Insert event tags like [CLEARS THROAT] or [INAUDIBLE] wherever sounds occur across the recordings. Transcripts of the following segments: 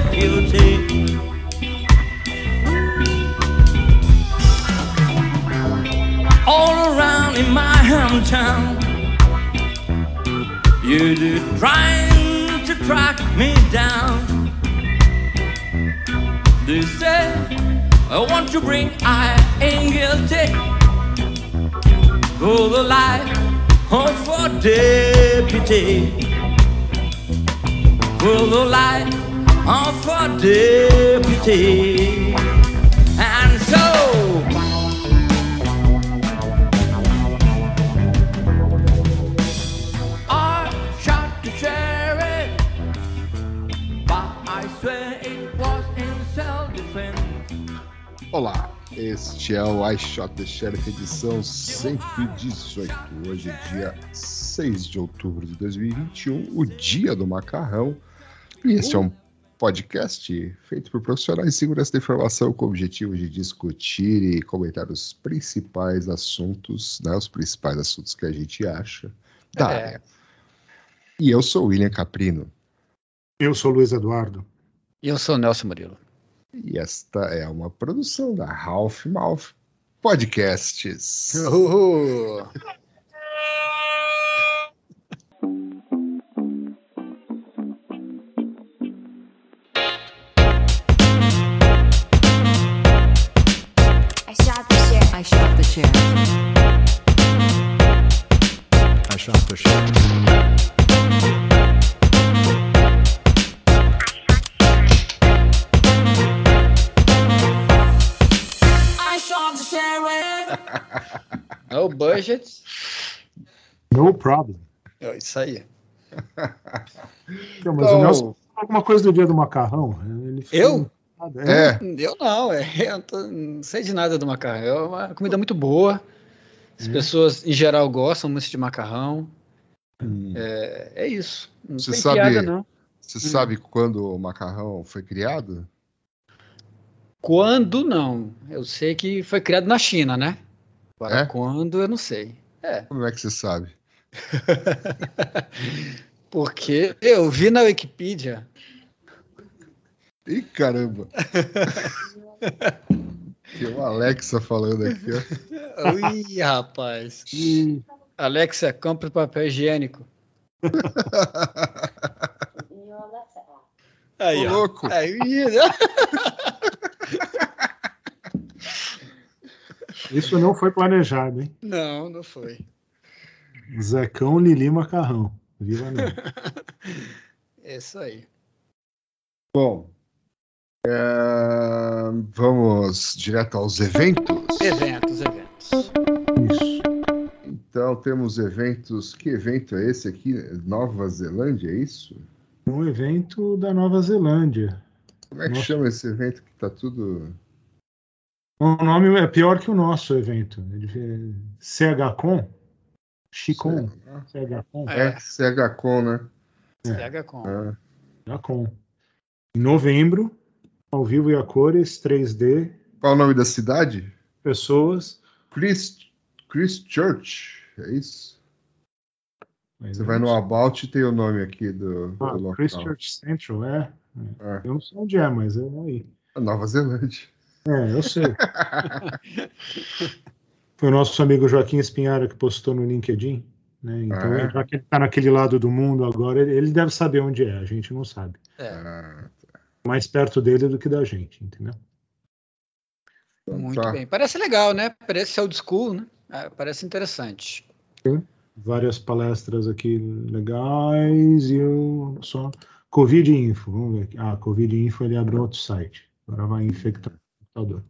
no deputy. All around in my hometown, you're trying to track me down. They say I want to bring I ain't guilty for the life of a deputy. For the life of a deputy. And so I shot the sheriff, but I swear it was in self-defense. Olá, este é o I Shot the Sheriff edição 118. Hoje dia 6 de outubro de 2021, o dia do macarrão. E este é um podcast feito por profissionais de segurança da informação com o objetivo de discutir e comentar os principais assuntos, né, os principais assuntos que a gente acha da É. área. E eu sou o William Caprino. Eu sou Luiz Eduardo. E eu sou o Nelson Murilo. E esta é uma produção da Ralph Mouth Podcasts. Uhul. Problem. É isso aí. Não, mas Então- o Nelson falou alguma coisa do dia do macarrão. Eu? empolgado. É, Eu não, é, eu tô- não sei de nada do macarrão. É uma comida muito boa. As pessoas, em geral, gostam muito de macarrão. hum, É, é isso. Não Você tem sabe- piada, não. você sabe quando o macarrão foi criado? Quando não? Eu sei que foi criado na China, né? Agora, É? quando, eu não sei. É, Como é que você sabe? [LAUGHS] porque eu vi na Wikipedia. Ih, caramba! [LAUGHS] Tem uma Alexa falando aqui, ó. Ui, rapaz. [LAUGHS] E Alexa, compra papel higiênico. Aí, Ô, ó. louco! Aí, isso não foi planejado, hein? não, não foi. Zecão, Lili, Macarrão. Viva. [LAUGHS] É isso aí. Bom, é, vamos direto aos eventos. Eventos, eventos. Isso. Então temos eventos. Que evento é esse aqui? Nova Zelândia, é isso? Um evento da Nova Zelândia. Como é que Nossa. chama esse evento que tá tudo. O nome é pior que o nosso evento. É CHCon? Chicon? CHCon? É, CHCon, né? Pega com. Ah, CHCon. Em novembro, ao vivo e a cores, 3D, Qual o nome da cidade? pessoas. Christ, Christchurch, é isso? Mas Você eu vai não no. About e tem o nome aqui do, do Ah, local. Christchurch Central, é. É. Eu não sei onde é, mas é aí. Nova Zelândia. É, eu sei. [LAUGHS] Foi o nosso amigo Joaquim Espinhara que postou no LinkedIn. Né? Então, Ah, é? já que ele está naquele lado do mundo agora, ele, deve saber onde é, a gente não sabe. É, Ah, Mais perto dele do que da gente, entendeu? então muito tá. bem. Parece legal, né? Parece old school, né? Ah, parece interessante. Várias palestras aqui legais e eu só. Covid Info, vamos ver aqui. Ah, Covid Info ele abriu outro site. Agora vai infectar o computador.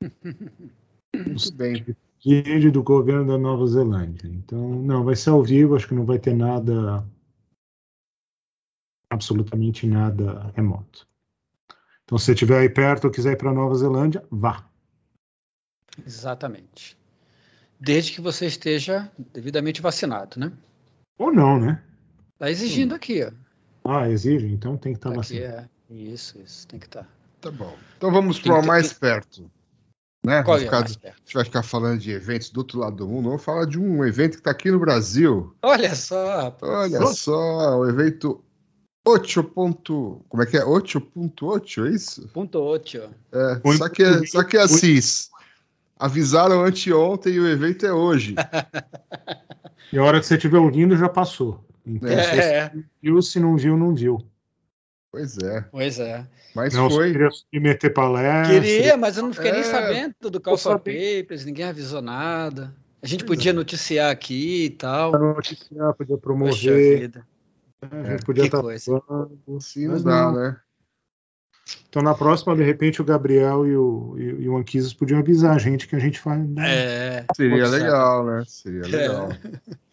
[LAUGHS] Tudo bem. Vídeo do governo da Nova Zelândia. Então, não, vai ser ao vivo, acho que não vai ter nada. Absolutamente nada remoto. Então, se você estiver aí perto ou quiser ir para Nova Zelândia, vá. Exatamente. Desde que você esteja devidamente vacinado, né? Ou não, né? Tá exigindo aqui, ó. Ah, exige, então tem que estar Aqui vacinado. é. Isso, isso, tem que estar. Tá bom. Então vamos para o que- mais perto. Né? Qual Vai é ficar- perto? A gente vai ficar falando de eventos do outro lado do mundo. Vamos falar de um evento que está aqui no Brasil. Olha só, rapaz. Olha Nossa. só, o evento 8. ponto- Como é que é? 8.8, é isso? Ponto 8. É, Oito só, que, é- só que é assim. Avisaram anteontem e o evento é hoje. [LAUGHS] E a hora que você estiver ouvindo já passou. Então, É. se É, viu, se não viu, não viu. Pois é. pois é. Mas Não, foi. você queria submeter palestra. Queria, mas eu não fiquei nem É, sabendo do Call tô for sabendo. Papers, ninguém avisou nada. A gente Pois podia é. noticiar aqui e tal. noticiar, podia Poxa promover, vida. a gente podia que estar coisa. falando. Não dá, né? Então, na próxima, de repente, o Gabriel e o, e, e o Anquises podiam avisar a gente que a gente faz. né? É, Seria legal, né? Seria legal.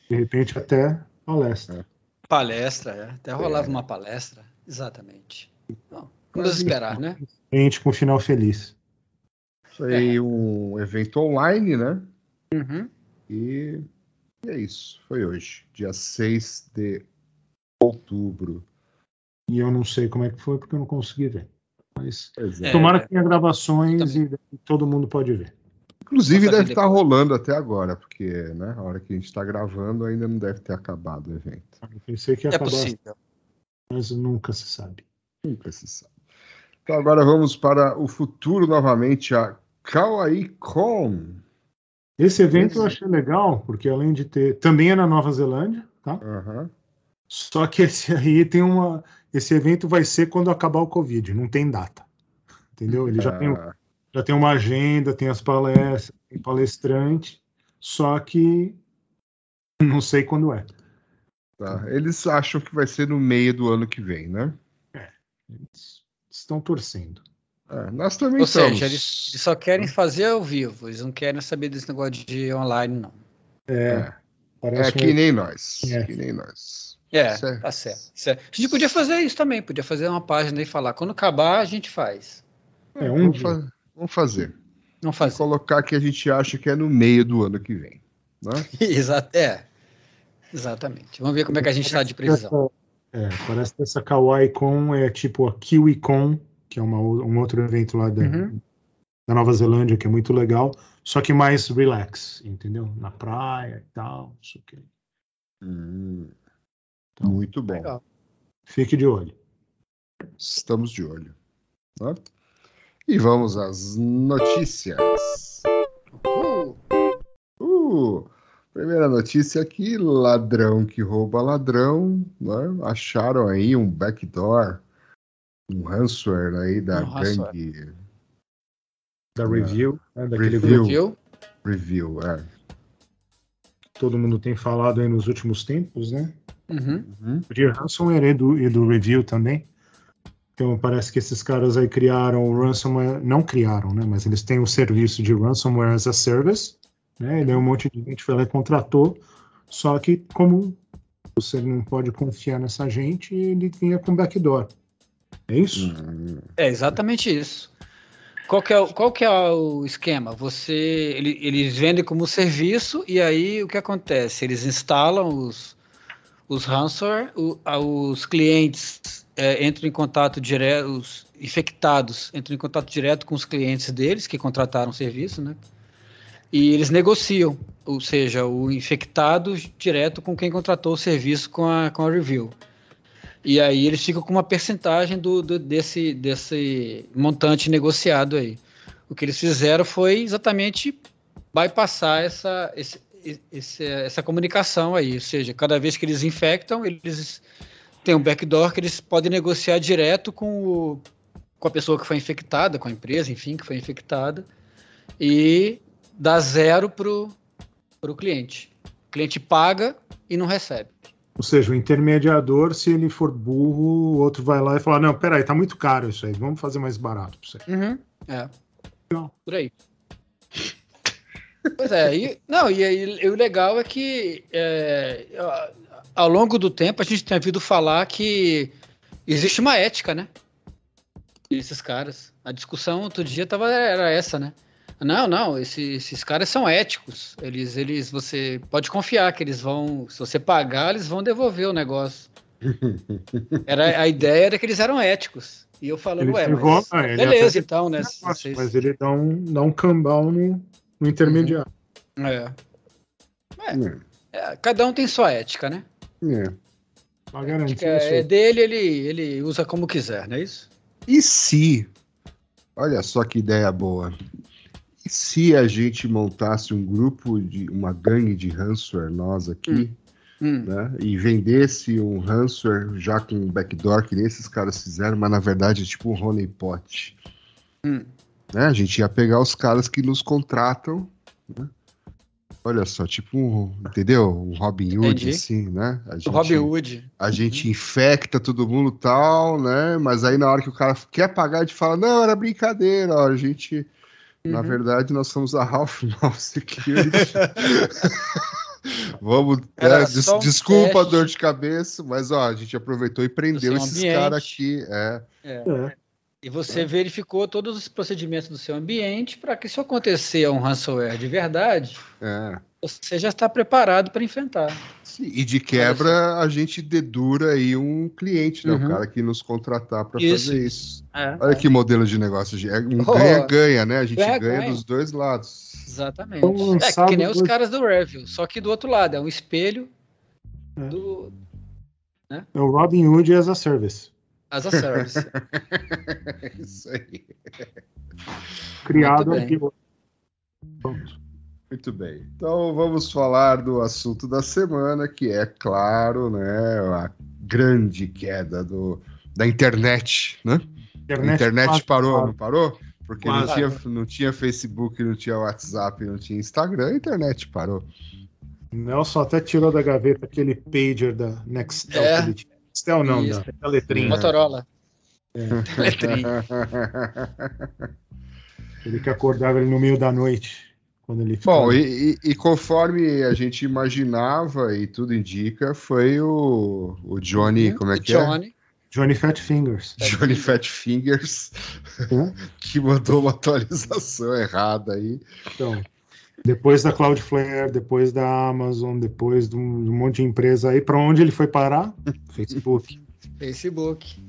De repente, até palestra. palestra, é. até rolava uma palestra. Exatamente. Bom, vamos esperar, né? A gente com um final feliz. Foi um evento online, né? Uhum. E é isso. Foi hoje, dia 6 de outubro. E eu não sei como é que foi, porque eu não consegui ver. Mas é. É. tomara que tenha gravações Também. e todo mundo pode ver. Inclusive deve estar depois. rolando até agora, porque né, a hora que a gente está gravando ainda não deve ter acabado o evento. Eu pensei que ia É acabar, possível. Mas nunca se sabe. Nunca se sabe. Então agora vamos para o futuro novamente, a Kawaii Con. Esse evento eu achei legal, porque além de ter. Também é na Nova Zelândia, tá? Aham. Só que esse aí tem uma. Esse evento vai ser quando acabar o Covid, não tem data. Entendeu? Ele já, tem, Ah, já tem uma agenda, tem as palestras, tem palestrante, só que não sei quando é. Tá. Eles acham que vai ser no meio do ano que vem, né? Eles estão torcendo. É, nós também Ou estamos. seja, eles, eles só querem fazer ao vivo, eles não querem saber desse negócio de online, não. É, É, parece é que um- nem nós. É. Que nem nós. É, Certo. tá certo, certo. A gente podia fazer isso também, podia fazer uma página e falar, quando acabar a gente faz. É, um vamos, fa- vamos fazer. Não fazer. Colocar que a gente acha que é no meio do ano que vem. Né? [LAUGHS] Exato, é. Exatamente. Vamos ver como é que a gente está de previsão. Essa, é, parece que essa Kawaii Con é tipo a Kiwi Con, que é uma, um outro evento lá da, Uhum. da Nova Zelândia, que é muito legal, só que mais relax, entendeu? Na praia e tal, não sei o quê. Hum, Então, muito bom. Legal. Fique de olho. Estamos de olho. né? E vamos às notícias. Uh, Uh, primeira notícia aqui: ladrão que rouba ladrão. Né? Acharam aí um backdoor, um ransomware aí da Um ransomware. gangue Da review, né, daquele Review. Review. É. todo mundo tem falado aí nos últimos tempos, né? Uhum. Uhum. De ransomware e do, e do review também. Então parece que esses caras aí criaram o ransomware, não criaram, né? Mas eles têm o serviço de ransomware as a service, né? E daí um monte de gente foi lá e contratou. Só que como você não pode confiar nessa gente, ele vinha com backdoor. É isso? É exatamente isso. Qual que é o, qual que é o esquema? Você, ele- eles vendem como serviço e aí o que acontece? Eles instalam os, os ransomware, os clientes é, entram em contato direto, os infectados entram em contato direto com os clientes deles que contrataram o serviço, né? E eles negociam, ou seja, o infectado direto com quem contratou o serviço com a, com a review. E aí eles ficam com uma percentagem do, do- desse, desse montante negociado aí. O que eles fizeram foi exatamente bypassar essa, esse- esse- essa comunicação aí. Ou seja, cada vez que eles infectam, eles têm um backdoor que eles podem negociar direto com, o- com a pessoa que foi infectada, com a empresa, enfim, que foi infectada, e dá zero para o cliente. O cliente paga e não recebe. Ou seja, o intermediador, se ele for burro, o outro vai lá e fala: Não, peraí, tá muito caro isso aí, vamos fazer mais barato pra você. Uhum. É. Legal. Por aí. Pois é, e, não, e, aí, e o legal é que é, ao longo do tempo a gente tem ouvido falar que existe uma ética, né? Esses caras. A discussão outro dia tava, era essa, né? Não, não, esse- esses caras são éticos. Eles, eles, você pode confiar que eles vão, se você pagar, eles vão devolver o negócio. [LAUGHS] Era, a ideia era que eles eram éticos. E eu falando, Ele ué, pegou, mas ah, ele beleza então, né? Nossa, Vocês- Mas ele dá um, dá um cambal no, no intermediário. é. É, É, cada um tem sua ética, né? é. Pra A garantir ética é isso. dele, ele, ele usa como quiser, não é isso? E se, olha só que ideia boa, se a gente montasse um grupo de uma gangue de ransomware nós aqui, Hum. né, e vendesse um ransomware já com backdoor que nem esses caras fizeram, mas na verdade é tipo um honeypot. Hum. Né? A gente ia pegar os caras que nos contratam, né? Olha só, tipo um, entendeu? Um Robin Hood, Entendi. assim, né? A O gente- Robin Hood. a gente infecta todo mundo e tal, né? Mas aí na hora que o cara quer pagar, a gente fala, não, era brincadeira, ó, a gente. Na Uhum. verdade, nós somos a Half Mouth Security. Vamos. Né, des- um desculpa a dor de cabeça, mas ó, a gente aproveitou e prendeu seu esses caras aqui. É. É. É. E você verificou todos os procedimentos do seu ambiente para que, se acontecer um ransomware de verdade, é. você já está preparado para enfrentar. Sim, E de quebra, a gente dedura aí um cliente, né? Uhum. O cara que nos contratar para fazer isso. É, Olha que modelo de negócio. É um Oh. ganha-ganha, né? A gente Ganha, ganha ganha. dos dois lados. exatamente. Então, É que nem os dois- caras do Review, só que do outro lado, é um espelho É. do É o Robin Hood as a service. As a service. É [LAUGHS] isso aí. Criado Muito aqui. Muito bem. Então vamos falar do assunto da semana, que é, claro, né, a grande queda do, da internet, né? a internet quase parou, não parou? Porque não tinha, não tinha Facebook, não tinha WhatsApp, não tinha Instagram, a internet parou. Nelson até tirou da gaveta aquele pager da Nextel. É. que ele tinha. Nextel não, Isso. da. Motorola. É. [LAUGHS] Teletrim. Ele que acordava ele no meio da noite. Quando ele ficava... Bom, e, e- conforme a gente imaginava e tudo indica, foi o, o Johnny, como é que é? Johnny. Johnny Fat Fingers. [LAUGHS] Johnny Fat Fingers, que mandou uma atualização errada aí. Então, depois da Cloudflare, depois da Amazon, depois de um, de um monte de empresa aí, para onde ele foi parar? [LAUGHS] Facebook. Facebook.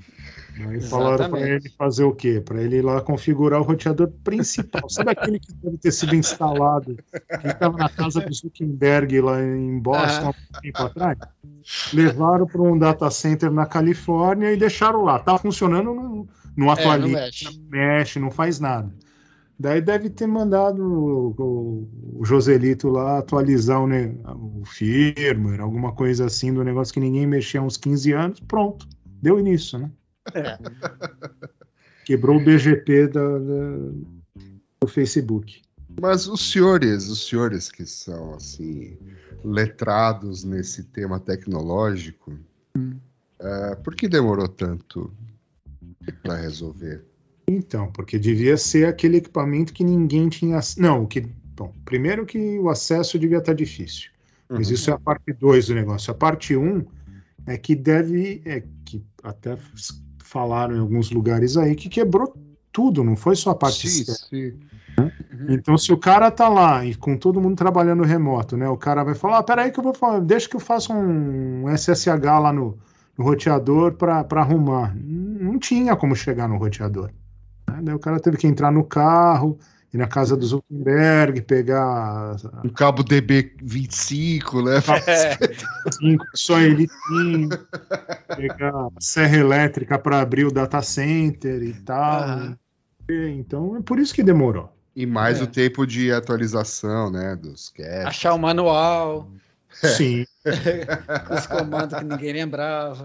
Aí falaram para ele fazer o quê? Para ele ir lá configurar o roteador principal. Sabe aquele que deve ter sido instalado? Que estava na casa do Zuckerberg lá em Boston há um tempo atrás? Levaram para um data center na Califórnia e deixaram lá. Tá funcionando, não, não É, não atualiza, mexe. não mexe, não faz nada. Daí deve ter mandado o, o- o Joselito lá atualizar o, ne- o firmware, alguma coisa assim do negócio que ninguém mexia há uns 15 anos. Pronto, deu início, né? [LAUGHS] Quebrou o BGP da- da- do Facebook. Mas os senhores, os senhores que são assim letrados nesse tema tecnológico, eh, por que demorou tanto para resolver? Então, porque devia ser aquele equipamento que ninguém tinha. Não, que. Bom, primeiro que o acesso devia estar difícil. Mas Uhum. isso é a parte 2 do negócio. A parte 1 um é que deve. É que até falaram em alguns lugares aí que quebrou tudo, não foi só a parte Sim, sim. Então, se o cara tá lá e com todo mundo trabalhando remoto, né? O cara vai falar: ah, peraí, que eu vou falar, deixa que eu faça um SSH lá no, no roteador para arrumar. Não tinha como chegar no roteador. Né? Daí o cara teve que entrar no carro, ir na casa do Zuckerberg, pegar Um cabo DB25, né? É, cinco só ele tinha, pegar serra elétrica para abrir o data center e tal. Aham. E, Então é por isso que demorou. E mais É. o tempo de atualização, né? Dos caches. achar o manual, Sim. [LAUGHS] os comandos que ninguém lembrava.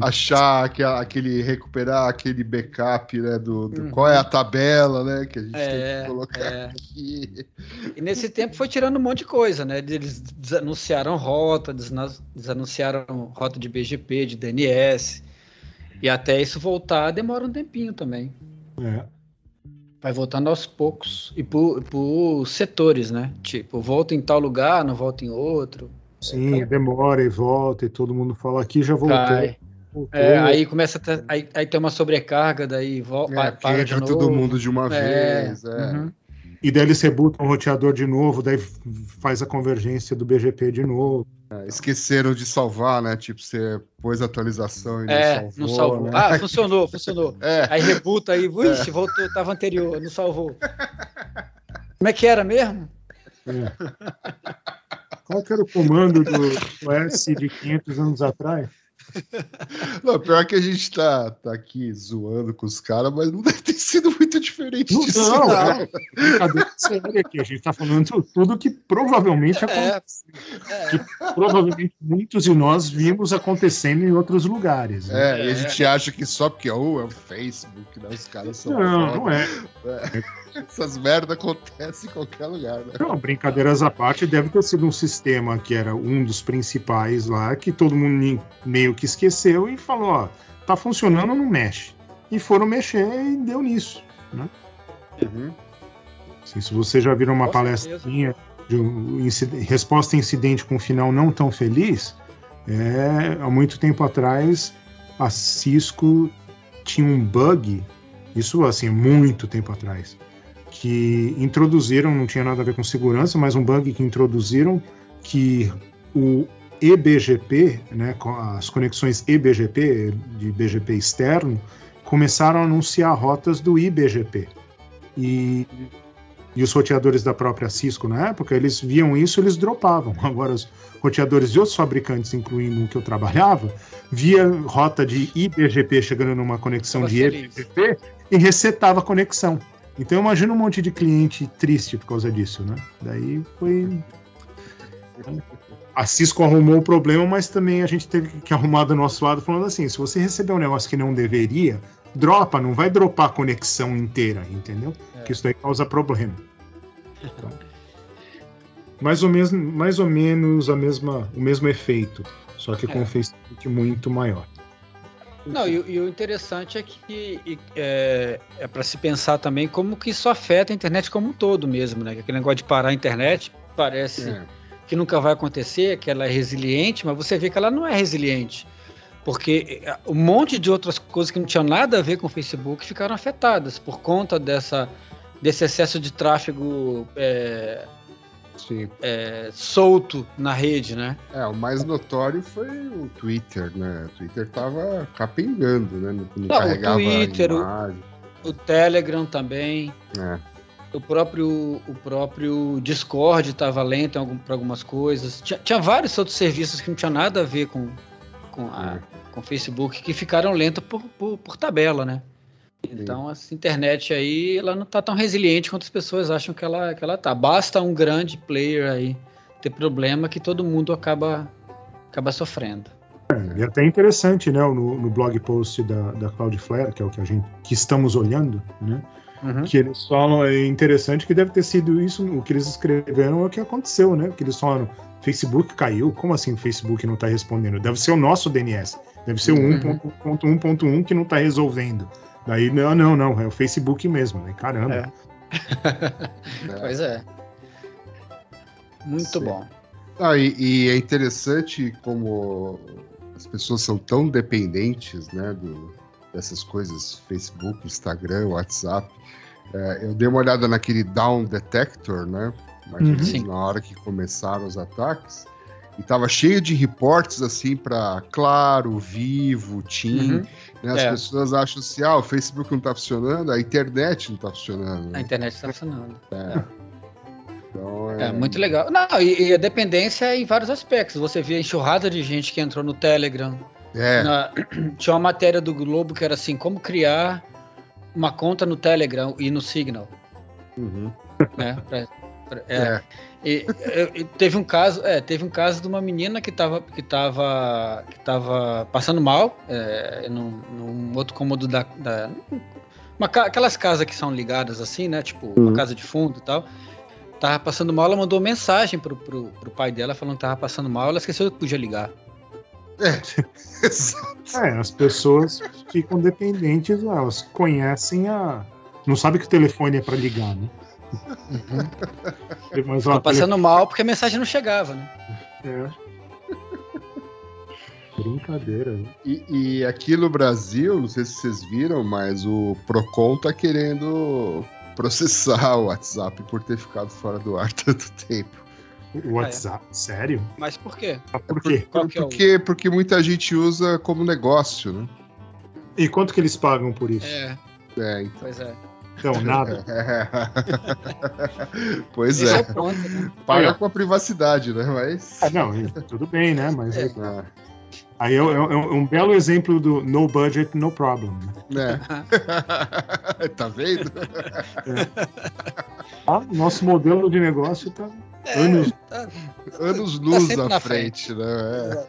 Achar aquele recuperar aquele backup, né? Do, do- Uhum. qual é a tabela, né? Que a gente tem É, que colocar é. aqui. E nesse tempo foi tirando um monte de coisa, né? Eles desanunciaram rota, desanunciaram rota de BGP, de DNS. E até isso voltar demora um tempinho também. É. Vai voltando aos poucos. E por, por setores, né? Tipo, volta em tal lugar, não volta em outro. Sim, demora e volta, e todo mundo fala aqui já voltou. Cai. voltou. É, aí começa a ter, aí, aí tem uma sobrecarga, daí volta, É, para de novo. todo mundo de uma É, vez. É. uhum. E daí eles rebutam o roteador de novo, daí faz a convergência do BGP de novo. É, esqueceram de salvar, né? Tipo, você pôs a atualização e É, não não salvou. salvou. né? Ah, funcionou, funcionou. [LAUGHS] É. Aí rebuta aí, ixi, voltou, tava anterior, não salvou. Como é que era mesmo? É. Qual que era o comando do OS de 500 anos atrás? Não, pior que a gente tá, tá aqui zoando com os caras, mas não deve ter sido muito diferente Não, disso. não, não. Brincadeira séria aqui. A gente tá falando tudo que provavelmente aconteceu. É, Que provavelmente muitos de nós vimos acontecendo em outros lugares. né? É, e a gente acha que só porque oh, é o Facebook, né? Os caras são. Não, foda. não é. [LAUGHS] Essas merdas acontecem em qualquer lugar, né? Não, brincadeiras à parte, deve ter sido um sistema que era um dos principais lá, que todo mundo meio que esqueceu e falou, ó, tá funcionando, não mexe. E foram mexer e deu nisso. Uhum. Assim, se você já viram uma palestrinha de um inci- resposta a incidente com um final não tão feliz, é, há muito tempo atrás a Cisco tinha um bug, isso assim, muito tempo atrás, que introduziram, não tinha nada a ver com segurança, mas um bug que introduziram que o eBGP, né, as conexões eBGP, de BGP externo, começaram a anunciar rotas do IBGP. E, e os roteadores da própria Cisco na época, eles viam isso eles dropavam. [LAUGHS] Agora, os roteadores de outros fabricantes, incluindo o que eu trabalhava, via rota de IBGP chegando numa conexão de eBGP e resetava a conexão. Então imagina um monte de cliente triste por causa disso, né? Daí foi. A Cisco arrumou o problema, mas também a gente teve que arrumar do nosso lado, falando assim: se você receber um negócio que não deveria, dropa, não vai dropar a conexão inteira, entendeu? É. Que isso daí causa problema. Então, mais, ou menos, mais ou menos a mesma, o mesmo efeito, só que com É. um Facebook muito maior. Não, e, o- e o interessante é que e, é, é para se pensar também como que isso afeta a internet como um todo mesmo, né? Que Aquele negócio de parar a internet parece É. que nunca vai acontecer, que ela é resiliente, mas você vê que ela não é resiliente. Porque é, um monte de outras coisas que não tinham nada a ver com o Facebook ficaram afetadas por conta dessa, desse excesso de tráfego é, é, solto na rede, né? É, o mais notório foi o Twitter, né? O Twitter tava capengando, né? Não, não Não, o carregava Twitter, o-. O Telegram também. É. O próprio, o próprio Discord estava lento para algumas coisas. Tinha, tinha vários outros serviços que não tinham nada a ver com, com, a- com o Facebook que ficaram lentos por, por, por tabela, né? Então, essa internet aí, ela não está tão resiliente quanto as pessoas acham que ela, que ela tá. Basta um grande player aí ter problema que todo mundo acaba, acaba sofrendo. E até interessante, né? No, no blog post da, da Cloudflare, que é o que a gente que estamos olhando, né? Que eles falam, é interessante que deve ter sido isso, o que eles escreveram é o que aconteceu, né? Que eles falaram, Facebook caiu, como assim o Facebook não está respondendo? Deve ser o nosso DNS, deve ser o Uhum. 1.1.1 que não está resolvendo. Daí, não, não, não, é o Facebook mesmo, né? Caramba. É. [LAUGHS] Pois é. Muito Sim. bom. Ah, e, e é interessante como as pessoas são tão dependentes, né, do, dessas coisas, Facebook, Instagram, WhatsApp. É, eu dei uma olhada naquele Down Detector, né, mais ou Uhum. menos na hora que começaram os ataques, e tava cheio de reportes assim para Claro, Vivo, TIM. Uhum. né, as É. pessoas acham assim, ah, o Facebook não tá funcionando, a internet não tá funcionando. A né? internet está funcionando. Então, É muito legal. Não, e, e a dependência é em vários aspectos. Você vê a enxurrada de gente que entrou no Telegram. É, Na- [CLEARS THROAT] tinha uma matéria do Globo que era assim, como criar uma conta no Telegram e no Signal, uhum, né? [LAUGHS] Pra- pra- é. é. E, teve um caso, é, teve um caso de uma menina que estava que tava, que tava passando mal é, num, num outro cômodo da, da- uma aquelas casas que são ligadas assim, né? Tipo uma Uhum. casa de fundo e tal. Tava passando mal, ela mandou mensagem pro, pro, pro pai dela falando que tava passando mal, ela esqueceu que podia ligar. [LAUGHS] Exato. É, as pessoas ficam dependentes, elas conhecem a. Não sabe que o telefone é para ligar, né? Mas Tava ó, passando mal porque a mensagem não chegava, né? É. Brincadeira. né? E, e aqui no Brasil, não sei se vocês viram, mas o Procon tá querendo processar o WhatsApp por ter ficado fora do ar [LAUGHS] tanto tempo. O WhatsApp? Sério? Mas por quê? Ah, Por quê? Qual que é o- Porque, porque muita gente usa como negócio, né? E quanto que eles pagam por isso? É, É, então. pois é. Então, nada. [LAUGHS] pois Esse é é. ponto, né? Paga com a privacidade, né? Mas. Ah, não, tudo bem, né? Mas É. Ah, aí é, é- é um belo exemplo do no budget, no problem. né? né? [LAUGHS] [LAUGHS] tá vendo? Ah, nosso modelo de negócio tá É, anos. tá- Anos luz sempre à na frente, né? É.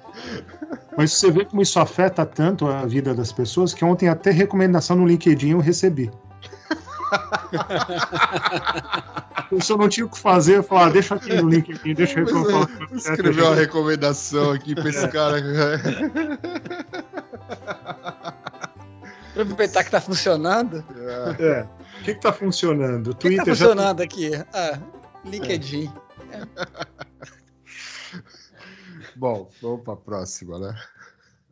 Mas você vê como isso afeta tanto a vida das pessoas que ontem até recomendação no LinkedIn eu recebi. Se [LAUGHS] eu não tinha o que fazer, eu falava, ah, deixa aqui no LinkedIn, deixa eu falar. é, Escreveu uma recomendação aqui pra esse cara. Pra aproveitar que tá funcionando. É. É. O que, que tá funcionando? O O que que tá Twitter já funcionando aqui? Ah, LinkedIn. [LAUGHS] Bom, vamos pra próxima, né?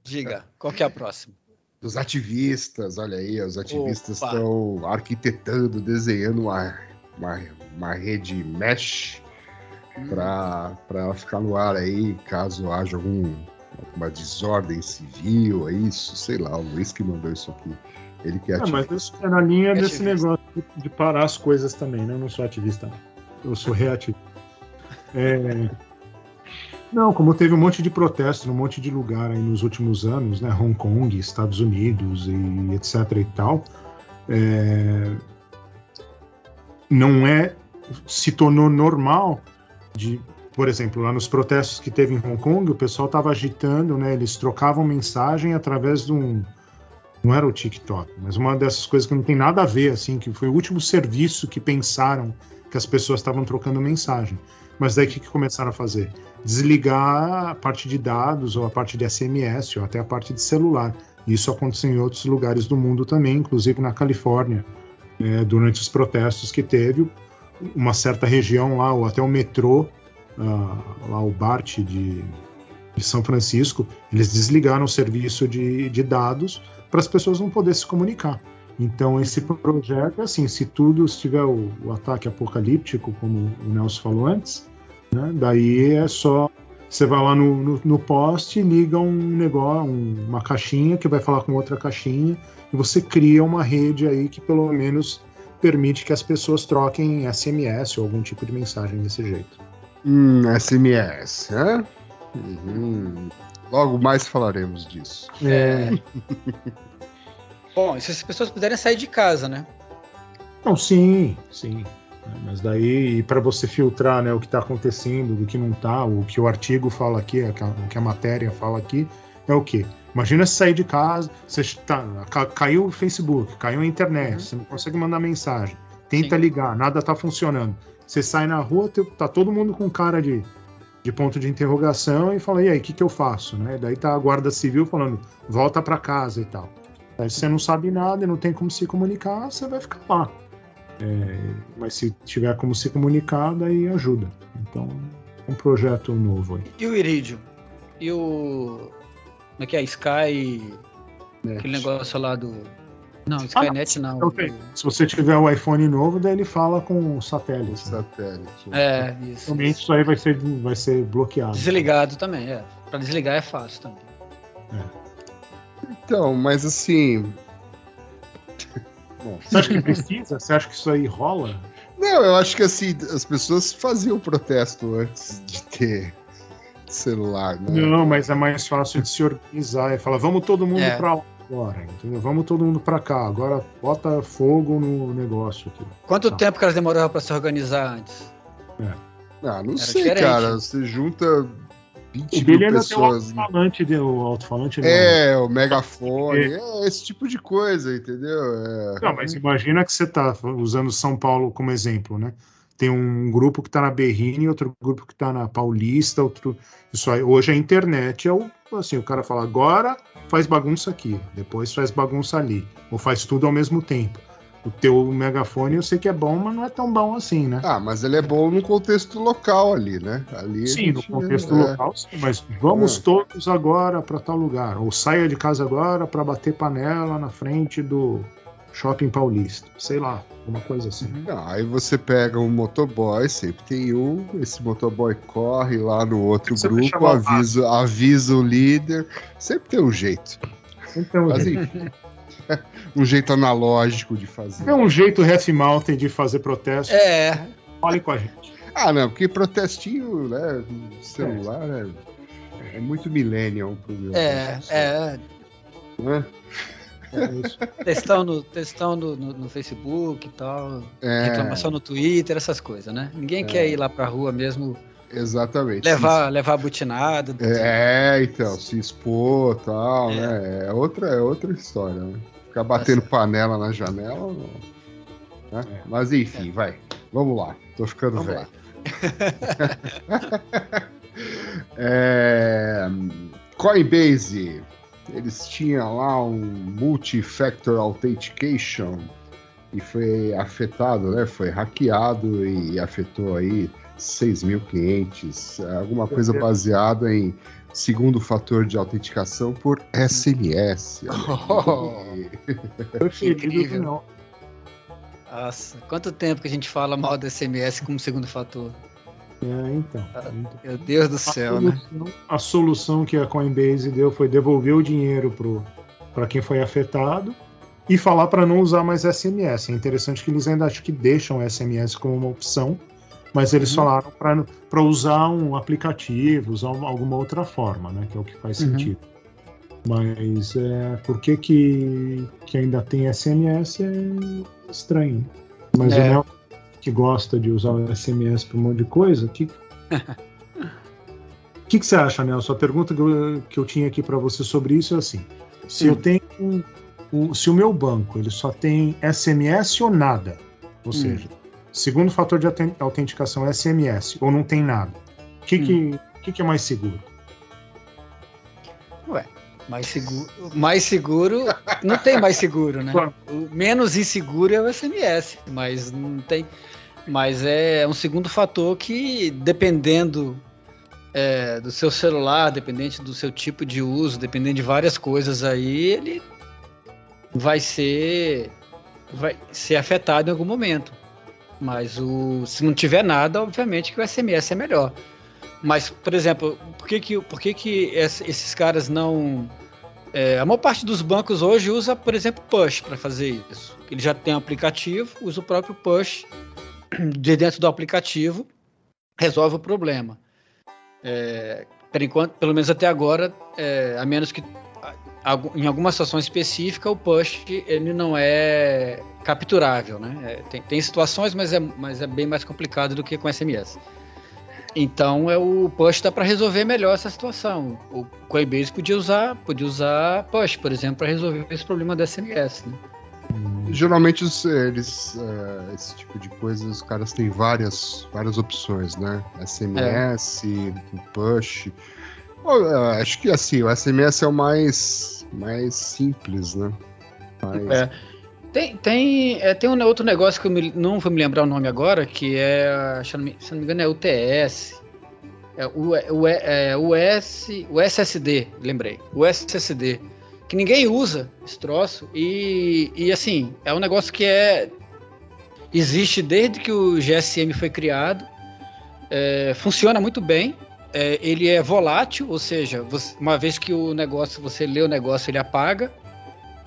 Diga, qual que é a próxima? Os ativistas, olha aí, os ativistas estão arquitetando, desenhando uma, uma, uma rede mesh para ela ficar no ar aí, caso haja algum, alguma desordem civil, é isso, sei lá, o Luiz que mandou isso aqui. Ele que é Ah, mas isso é na linha É desse ativista. negócio de, parar as coisas também, né? Eu não sou ativista, não. Eu sou reativista. É, Não, como teve um monte de protesto num monte de lugar aí nos últimos anos, né? Hong Kong, Estados Unidos e etc e tal, é, não é se tornou normal de, por exemplo, lá nos protestos que teve em Hong Kong, o pessoal estava agitando, né? Eles trocavam mensagem através de um não era o TikTok, mas uma dessas coisas que não tem nada a ver, assim, que foi o último serviço que pensaram que as pessoas estavam trocando mensagem. Mas daí o que, que começaram a fazer? Desligar a parte de dados, ou a parte de SMS, ou até a parte de celular. Isso aconteceu em outros lugares do mundo também, inclusive na Califórnia, né, durante os protestos que teve, uma certa região lá, ou até o metrô, ah, lá o BART de, de São Francisco, eles desligaram o serviço de, de dados para as pessoas não poderem se comunicar. Então, esse projeto é assim: se tudo estiver o, o ataque apocalíptico, como o Nelson falou antes, né, daí é só. Você vai lá no, no, no poste, liga um negócio, um- uma caixinha que vai falar com outra caixinha, e você cria uma rede aí que pelo menos permite que as pessoas troquem SMS ou algum tipo de mensagem desse jeito. Hum, SMS, né? Uhum. Logo mais falaremos disso. É. [LAUGHS] Bom, e se as pessoas puderem sair de casa, né? Não, sim, sim. Mas daí, para você filtrar né, o que está acontecendo, do que não está, o que o artigo fala aqui, a- o que a matéria fala aqui, é o quê? Imagina você sair de casa, você tá, ca- caiu o Facebook, caiu a internet, Uhum. você não consegue mandar mensagem, tenta Sim. ligar, nada está funcionando. Você sai na rua, tá todo mundo com cara de, de ponto de interrogação e fala, e aí, o que, que eu faço? Né? Daí tá a guarda civil falando, volta para casa e tal. Aí você não sabe nada e não tem como se comunicar, você vai ficar lá. É, mas se tiver como se comunicar, daí ajuda. Então, é um projeto novo aí. E o Iridium? E o. Como é que é? Sky. Aquele negócio lá do. Não, Skynet não. Então, tem. Se você tiver o iPhone novo, daí ele fala com o satélite. né? Satélite. É, isso. Realmente isso aí vai ser, vai ser bloqueado. Desligado também, é. Pra desligar é fácil também. Então, mas assim. Bom, Você acha que precisa? Você acha que isso aí rola? Não, eu acho que assim, as pessoas faziam protesto antes de ter celular, né? Não, mas é mais fácil de se organizar e falar, vamos todo mundo É. pra lá agora, entendeu? Vamos todo mundo pra cá. Agora bota fogo no negócio aqui. Quanto Tá. tempo que elas demoravam pra se organizar antes? Ah, não Era sei, diferente. cara. Você junta 20 O dele mil ainda tem o pessoas. alto-falante, de- o alto-falante. É, o megafone, é esse tipo de coisa, entendeu? É. Não, mas imagina que você está usando São Paulo como exemplo, né? Tem um grupo que está na Berrine, outro grupo que está na Paulista, outro. Isso aí, hoje a internet é o assim, o cara fala agora faz bagunça aqui, depois faz bagunça ali, ou faz tudo ao mesmo tempo. O teu megafone eu sei que é bom, mas não é tão bom assim, né? Ah, mas ele é bom no contexto local ali, né? Ali Sim, no contexto é. local, sim, mas vamos É. todos agora para tal lugar, ou saia de casa agora para bater panela na frente do Shopping Paulista, sei lá, uma coisa assim. Não, aí você pega um motoboy, sempre tem um, esse motoboy corre lá no outro Sempre grupo, avisa, avisa o líder, sempre tem um jeito. Então, Mas enfim, [LAUGHS] [LAUGHS] um jeito analógico de fazer. é um jeito half mountain de fazer protesto. É, Fale com a gente. Ah, não, porque protestinho, né, celular é, é muito millennial pro meu é, é. né? É isso. Textão no, textão no, no, no Facebook e tal. É, Reclamação no Twitter, essas coisas, né? Ninguém quer ir lá pra rua mesmo exatamente. levar, levar butinado. É, então, se expor e tal, É. né? É outra, é outra história, né? Ficar batendo panela na janela, né? É. Mas enfim, vai. Vamos lá. Tô ficando Vamos velho. [LAUGHS] É, Coinbase, eles tinham lá um multi-factor authentication e foi afetado, né? Foi hackeado e afetou aí 6 mil clientes, alguma coisa baseada em segundo fator de autenticação por SMS. [LAUGHS] Incrível. não. Nossa, quanto tempo que a gente fala mal do SMS como segundo fator? É, então. então. Meu Deus do A céu, né? solução, a solução que a Coinbase deu foi devolver o dinheiro para quem foi afetado e falar para não usar mais SMS. É interessante que eles ainda acho que deixam SMS como uma opção, mas eles Uhum. falaram para usar um aplicativo, usar uma- alguma outra forma, né? Que é o que faz Uhum. sentido. Mas é, por que, que, que ainda tem SMS é estranho. Mas É. o Nel, que gosta de usar o SMS para um monte de coisa, que, o [LAUGHS] que, que você acha, Nelson? A pergunta que eu, que eu tinha aqui para você sobre isso é assim: se Hum. eu tenho, um- um- se o meu banco ele só tem SMS ou nada, ou Hum. seja, segundo fator de auten- autenticação é SMS ou não tem nada, o que, Hum. que, que, que é mais seguro? Mais seguro, mais seguro, não tem mais seguro, né? Claro. O menos inseguro é o SMS, mas não tem. Mas é um segundo fator que, dependendo é, do seu celular, dependente do seu tipo de uso, dependendo de várias coisas aí, ele vai ser vai ser afetado em algum momento. Mas o, se não tiver nada, obviamente que o SMS é melhor. Mas, por exemplo, por que, que, por que, que es- esses caras não. é, a maior parte dos bancos hoje usa, por exemplo, push para fazer isso. Ele já tem um aplicativo, usa o próprio push de dentro do aplicativo, resolve o problema. É, por enquanto, pelo menos até agora, é, a menos que em alguma situação específica o push ele não é capturável, né? É, tem, tem situações, mas é, mas é bem mais complicado do que com SMS. Então é o push dá para resolver melhor essa situação. O Coinbase podia usar, podia usar push, por exemplo, para resolver esse problema do SMS. Né? Geralmente os- eles, é, esse tipo de coisa, os caras têm várias, várias opções, né? SMS, o push. É, acho que assim, o SMS é o mais, mais simples, né? Mas, É. Tem, tem, é, tem um outro negócio que eu me- não vou me lembrar o nome agora, que é, se não me, se não me engano, é UTS. É o, o, é, o, S, o SSD, lembrei. SSD. Que ninguém usa esse troço. E, e assim, é um negócio que é. Existe desde que o GSM foi criado. é, funciona muito bem. É, ele é volátil, ou seja, você- uma vez que o negócio, você lê o negócio, ele apaga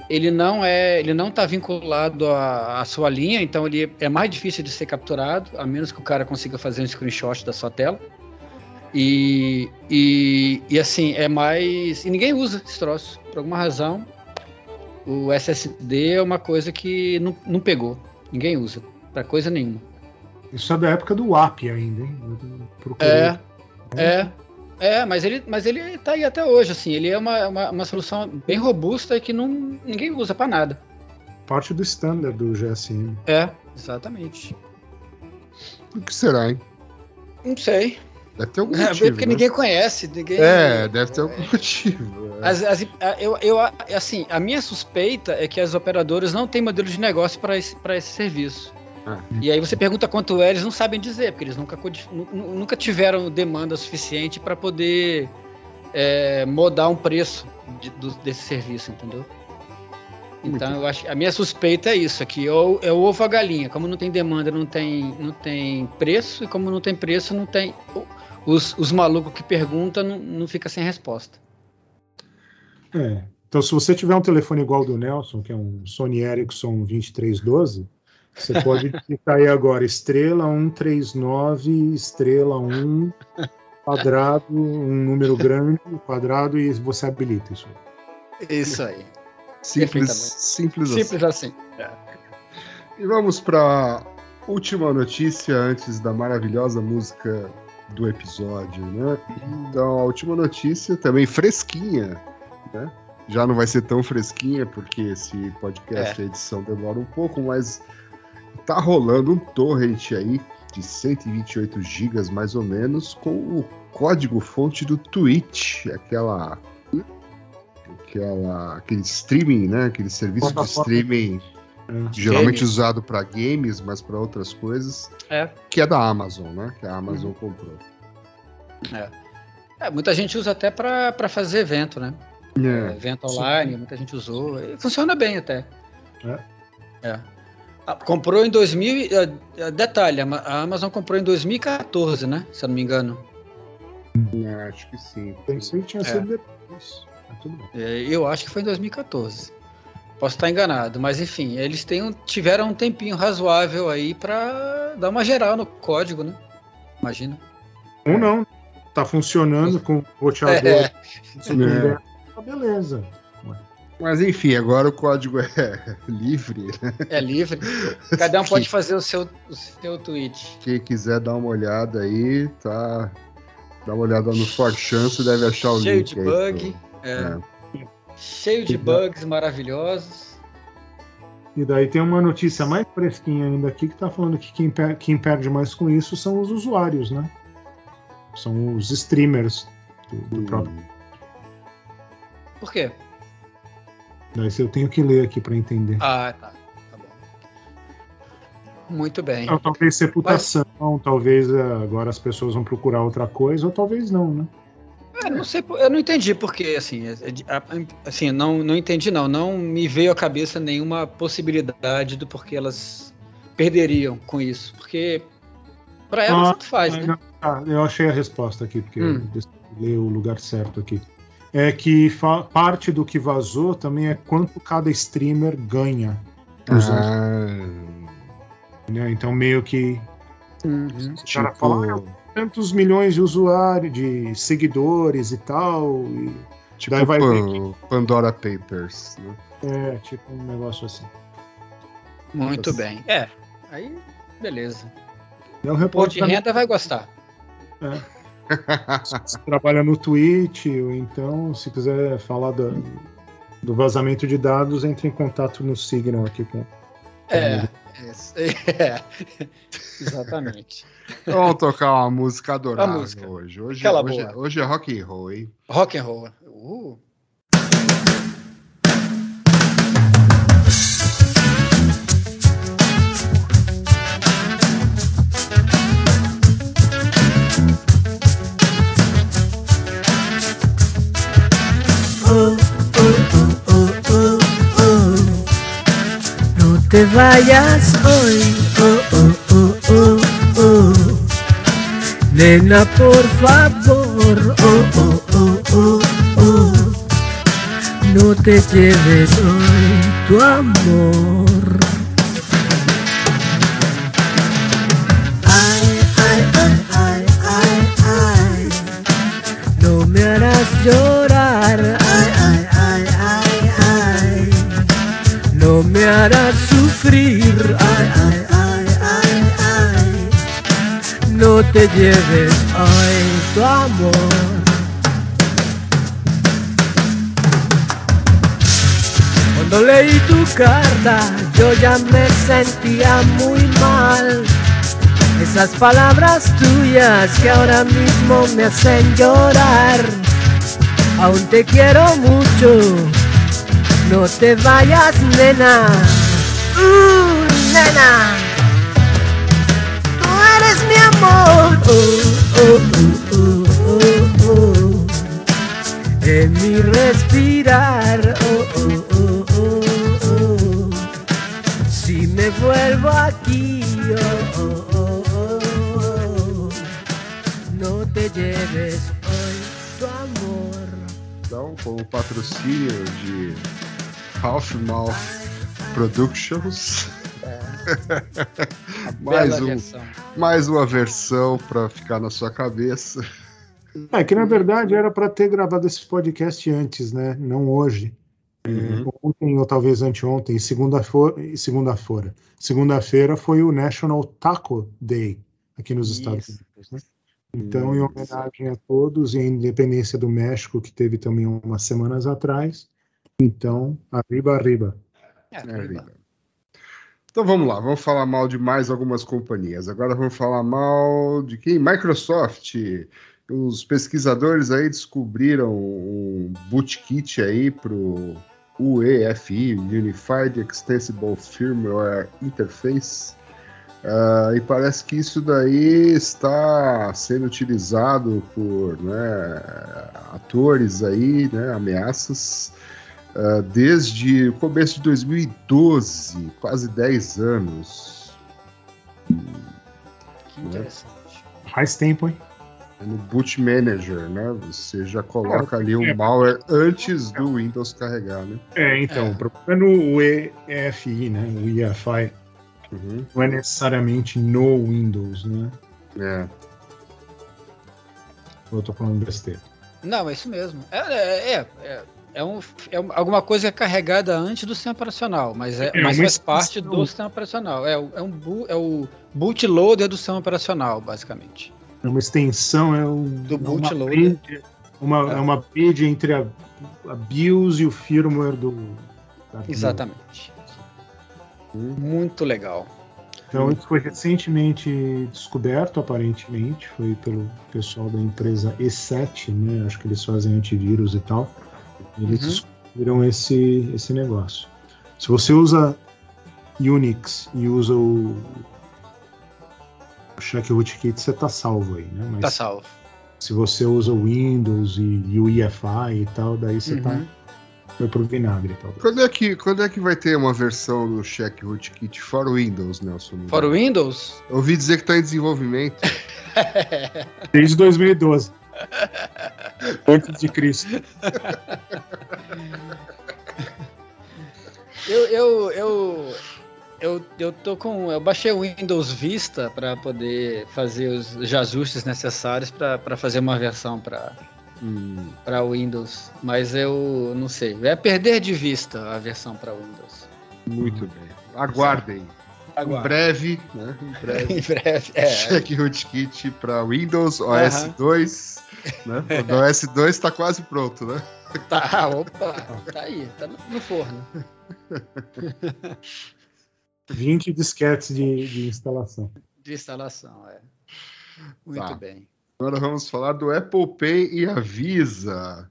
ele não é, ele não está vinculado à, à sua linha, então ele é mais difícil de ser capturado, a menos que o cara consiga fazer um screenshot da sua tela. E, e, e assim, é mais. E ninguém usa esse troço, por alguma razão. O SSD é uma coisa que não, não pegou. Ninguém usa, pra coisa nenhuma. Isso é da época do WAP ainda, hein? É, é. É, mas ele, mas ele tá aí até hoje, assim. Ele é uma, uma, uma solução bem robusta e que não, ninguém usa pra nada. Parte do standard do GSM. É, exatamente. o que será, hein? Não sei. Deve ter algum É, motivo. porque né? ninguém conhece, ninguém. É, deve ter algum motivo. é. As- as- a- eu, eu, assim, a minha suspeita é que as operadoras não têm modelo de negócio para esse, pra esse serviço. Ah. E aí você pergunta quanto é, eles não sabem dizer, porque eles nunca, nunca tiveram demanda suficiente para poder é, modar um preço de- do- desse serviço, entendeu? Então eu acho, a minha suspeita é isso aqui, ou é o ovo a galinha. Como não tem demanda, não tem, não tem preço, e como não tem preço, não tem. Os, os malucos que perguntam não, não fica sem resposta. É. Então, se você tiver um telefone igual ao do Nelson, que é um Sony Ericsson 2312, você pode clicar aí agora, estrela 139, estrela 1, quadrado, um número grande, quadrado, e você habilita isso. Isso aí. Simples, simples, assim. Simples assim. E vamos para última notícia antes da maravilhosa música do episódio, né? Então, a última notícia também fresquinha, né? Já não vai ser tão fresquinha porque esse podcast, É. a edição demora um pouco, mas tá rolando um torrent aí de 128 gigas mais ou menos com o código fonte do Twitch, aquela aquela aquele streaming, né? Aquele serviço de streaming É. geralmente Games. usado para games, mas para outras coisas, É. que é da Amazon, né? Que a Amazon comprou. É, muita gente usa até para fazer evento, né? É, É. evento online, muita gente usou. E funciona bem até. É. É. Ah, comprou em 2000. e- eh, eh, Detalhe, a Ma- a Amazon comprou em 2014, né? Se eu não me engano. É, acho que sim. Pensei que tinha É. sido depois. Bem. É, Eu acho que foi em 2014. Posso estar enganado, mas enfim, eles têm um- tiveram um tempinho razoável aí para dar uma geral no código, né? Imagina. Ou não. Tá funcionando com o roteador. [LAUGHS] É. tá beleza. Mas enfim, agora o código é [LAUGHS] livre. né? É livre. Cada um pode fazer o seu, o seu tweet. Quem quiser dar uma olhada aí, tá. Dá uma olhada no Forchan, você deve achar o Cheio link. de aí bug. pro- é, é. Cheio de bugs maravilhosos. E daí tem uma notícia mais fresquinha ainda aqui que tá falando que quem, per- quem perde mais com isso são os usuários, né? São os streamers do, do próprio. Por quê? Eu tenho que ler aqui para entender. Ah, tá. Tá bom. Muito bem. Então, talvez reputação, talvez eh, agora as pessoas vão procurar outra coisa, ou talvez não, né? É, não sei, eu não entendi porque, assim, é- é assim, não, não entendi não, não me veio à cabeça nenhuma possibilidade do porquê elas perderiam com isso, porque para elas Ah, tanto faz, Ah, né? tá, eu achei a resposta aqui, porque Hum. eu ler o lugar certo aqui. É que parte do que vazou também é quanto cada streamer ganha. usando, Ah, né? Então, meio que Uhum. o cara tipo, fala, "Ah, tantos milhões de usuários, de seguidores e tal. E, tipo daí vai ver Pan- Pandora Papers. Né? é, tipo um negócio assim. Muito bem. É, aí beleza. É um Pô, repórter de da- renda vai gostar. se trabalha no Twitch, ou então, se quiser falar do, do vazamento de dados, entre em contato no Signal aqui com. É, é, [LAUGHS] exatamente. Vamos tocar uma música adorável música. hoje. Hoje, hoje, hoje é rock and roll, hein? Rock and roll. Uh. Te vayas hoy, oh, oh, oh, oh, oh. Nena, por favor, oh, oh, oh, oh, oh. No te lleves hoy tu amor. Ay, ay, ay, ay, ay, ay. No me harás llorar, sufrir. No te lleves hoy tu amor. Cuando leí tu carta, yo ya me sentía muy mal. Esas palabras tuyas que ahora mismo me hacen llorar. Aún te quiero mucho, no te vayas, nena. Uh, nena. Tú eres mi amor. Oh, oh, oh, oh, oh, oh. En mi respirar. Oh, oh, oh, oh, oh. me vuelvo aquí. Oh, oh, oh, oh. No te lleves hoy tu amor. Então, com o patrocínio de Half Mouth Productions. [LAUGHS] mais, Bela um, versão. mais uma versão para ficar na sua cabeça. É que na verdade era para ter gravado esse podcast antes, né? Não hoje. Uhum. Ontem ou talvez anteontem, segunda-feira. Segunda-feira. Segunda-feira foi o National Taco Day aqui nos Estados Isso. Unidos. Né? Então, em homenagem a todos e a independência do México, que teve também umas semanas atrás. Então, arriba, arriba. É, vida. Então vamos lá, vamos falar mal de mais algumas companhias. Agora vamos falar mal de quem? Microsoft. Os pesquisadores aí descobriram um bootkit aí pro UEFI, Unified Extensible Firmware Interface. Ah, e parece que isso daí está sendo utilizado por né, atores aí, né, ameaças, ah, desde o começo de 2012, quase 10 anos. Que interessante. Faz tempo, hein? É no Boot Manager, né? Você já coloca ali um malware antes do Windows carregar, né? É, então, É. o é EFI, né? O EFI. Uhum. Não é necessariamente no Windows, né? É. Ou eu tô falando besteira. Não, é isso mesmo. É, é, é, é, um, é um- alguma coisa que é carregada antes do sistema operacional, mas, é, É mas uma faz parte do sistema operacional. É, o- é, um, é o bootloader do sistema operacional, basicamente. É uma extensão, é um. Do é uma bootloader. bridge- Uma, É. é uma bridge entre a, a BIOS e o firmware do. BIOS. Exatamente. Muito legal. Então, isso foi recentemente descoberto, aparentemente, foi pelo pessoal da empresa E7, né? Acho que eles fazem antivírus e tal. Eles Uhum. descobriram esse, esse negócio. Se você usa Unix e usa o, o Check Rootkit, você tá salvo aí, né? Mas Tá salvo. se você usa o Windows e, e o EFI e tal, daí você tá, Uhum. foi pro vinagre, talvez. Quando é, que, quando é que vai ter uma versão do Check Rootkit for Windows, Nelson? Fora o Windows, Eu ouvi dizer que está em desenvolvimento. [LAUGHS] Desde 2012. Antes de Cristo. eu, eu, eu, eu, eu tô com. Eu baixei o Windows Vista para poder fazer os ajustes necessários para fazer uma versão para Hum, para Windows, mas eu não sei. É perder de vista a versão para Windows. muito bem. Aguardem. Em breve, né? Em [LAUGHS] breve. em breve. É, Check Rootkit para Windows OS Aham. 2. Né? [LAUGHS] O OS 2 está quase pronto, né? tá, opa, tá aí, tá no, no forno. [LAUGHS] 20 disquetes de, de instalação. De instalação, é. Muito Tá. bem. Agora vamos falar do Apple Pay e a Visa.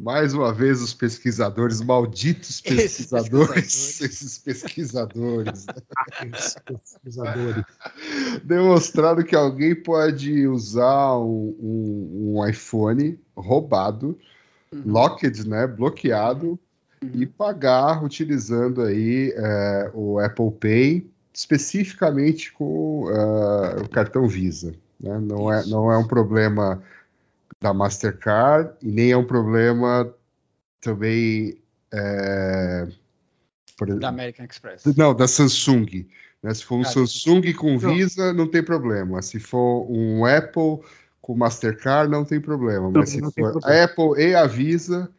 Mais uma vez, os pesquisadores, malditos [LAUGHS] Esses pesquisadores, esses pesquisadores, né? [LAUGHS] Aqueles pesquisadores. demonstraram que alguém pode usar um, um- um iPhone roubado, Uhum. locked, né, bloqueado, e pagar utilizando aí é, o Apple Pay, especificamente com é, o cartão Visa. né? Não, é, não é um problema da Mastercard e nem é um problema também é, por Da American Express. não, da Samsung. né? Se for um Ah, Samsung com Não. Visa, não tem problema. Se for um Apple com Mastercard, não tem problema. Mas se não tem for problema. a Apple e a Visa.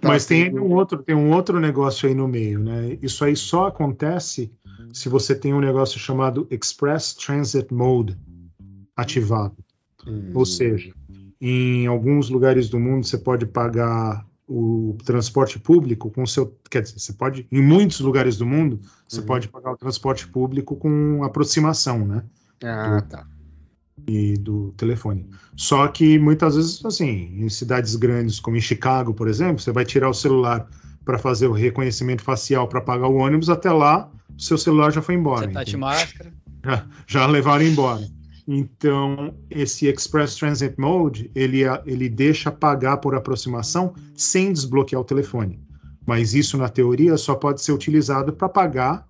tá Mas tem um outro, tem um outro negócio aí no meio, né? Isso aí só acontece se você tem um negócio chamado Express Transit Mode ativado. Hum, Ou seja, em alguns lugares do mundo você pode pagar o transporte público com seu, quer dizer, você pode, em muitos lugares do mundo, você Uhum. pode pagar o transporte público com aproximação, né? Ah, tá. e do telefone. Só que muitas vezes, assim, em cidades grandes, como em Chicago, por exemplo, você vai tirar o celular para fazer o reconhecimento facial para pagar o ônibus, até lá o seu celular já foi embora. Você tá de máscara. [LAUGHS] já, já levaram embora. Então, esse Express Transit Mode, ele, ele deixa pagar por aproximação sem desbloquear o telefone. Mas isso, na teoria, só pode ser utilizado para pagar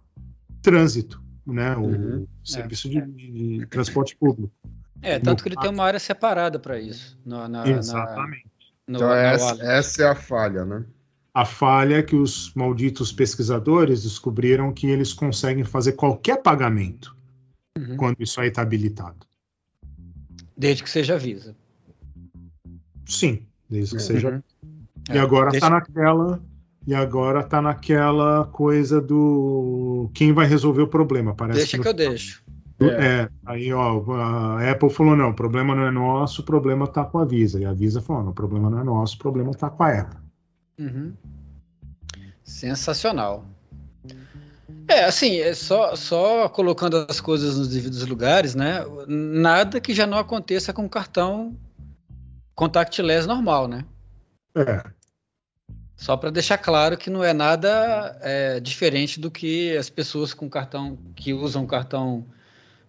trânsito, né? O Uhum. serviço de, de- de transporte público. É, tanto que ele tem uma área separada para isso. Na, na, na, Exatamente. no, Então na essa, essa é a falha, né? A falha é que os malditos pesquisadores descobriram que eles conseguem fazer qualquer pagamento Uhum. quando isso aí está habilitado. Desde que seja Visa. Sim, desde que É. seja Uhum. E É, agora deixa- tá naquela. E agora tá naquela coisa do quem vai resolver o problema. Parece Deixa no- que eu deixo. É, aí ó, a Apple falou não, o problema não é nosso, o problema tá com a Visa. E a Visa falou, não, o problema não é nosso, o problema tá com a Apple. Uhum. Sensacional. É, assim, é só, só colocando as coisas nos devidos lugares, né? Nada que já não aconteça com cartão contactless normal, né? É, Só para deixar claro que não é nada é, diferente do que as pessoas com cartão que usam cartão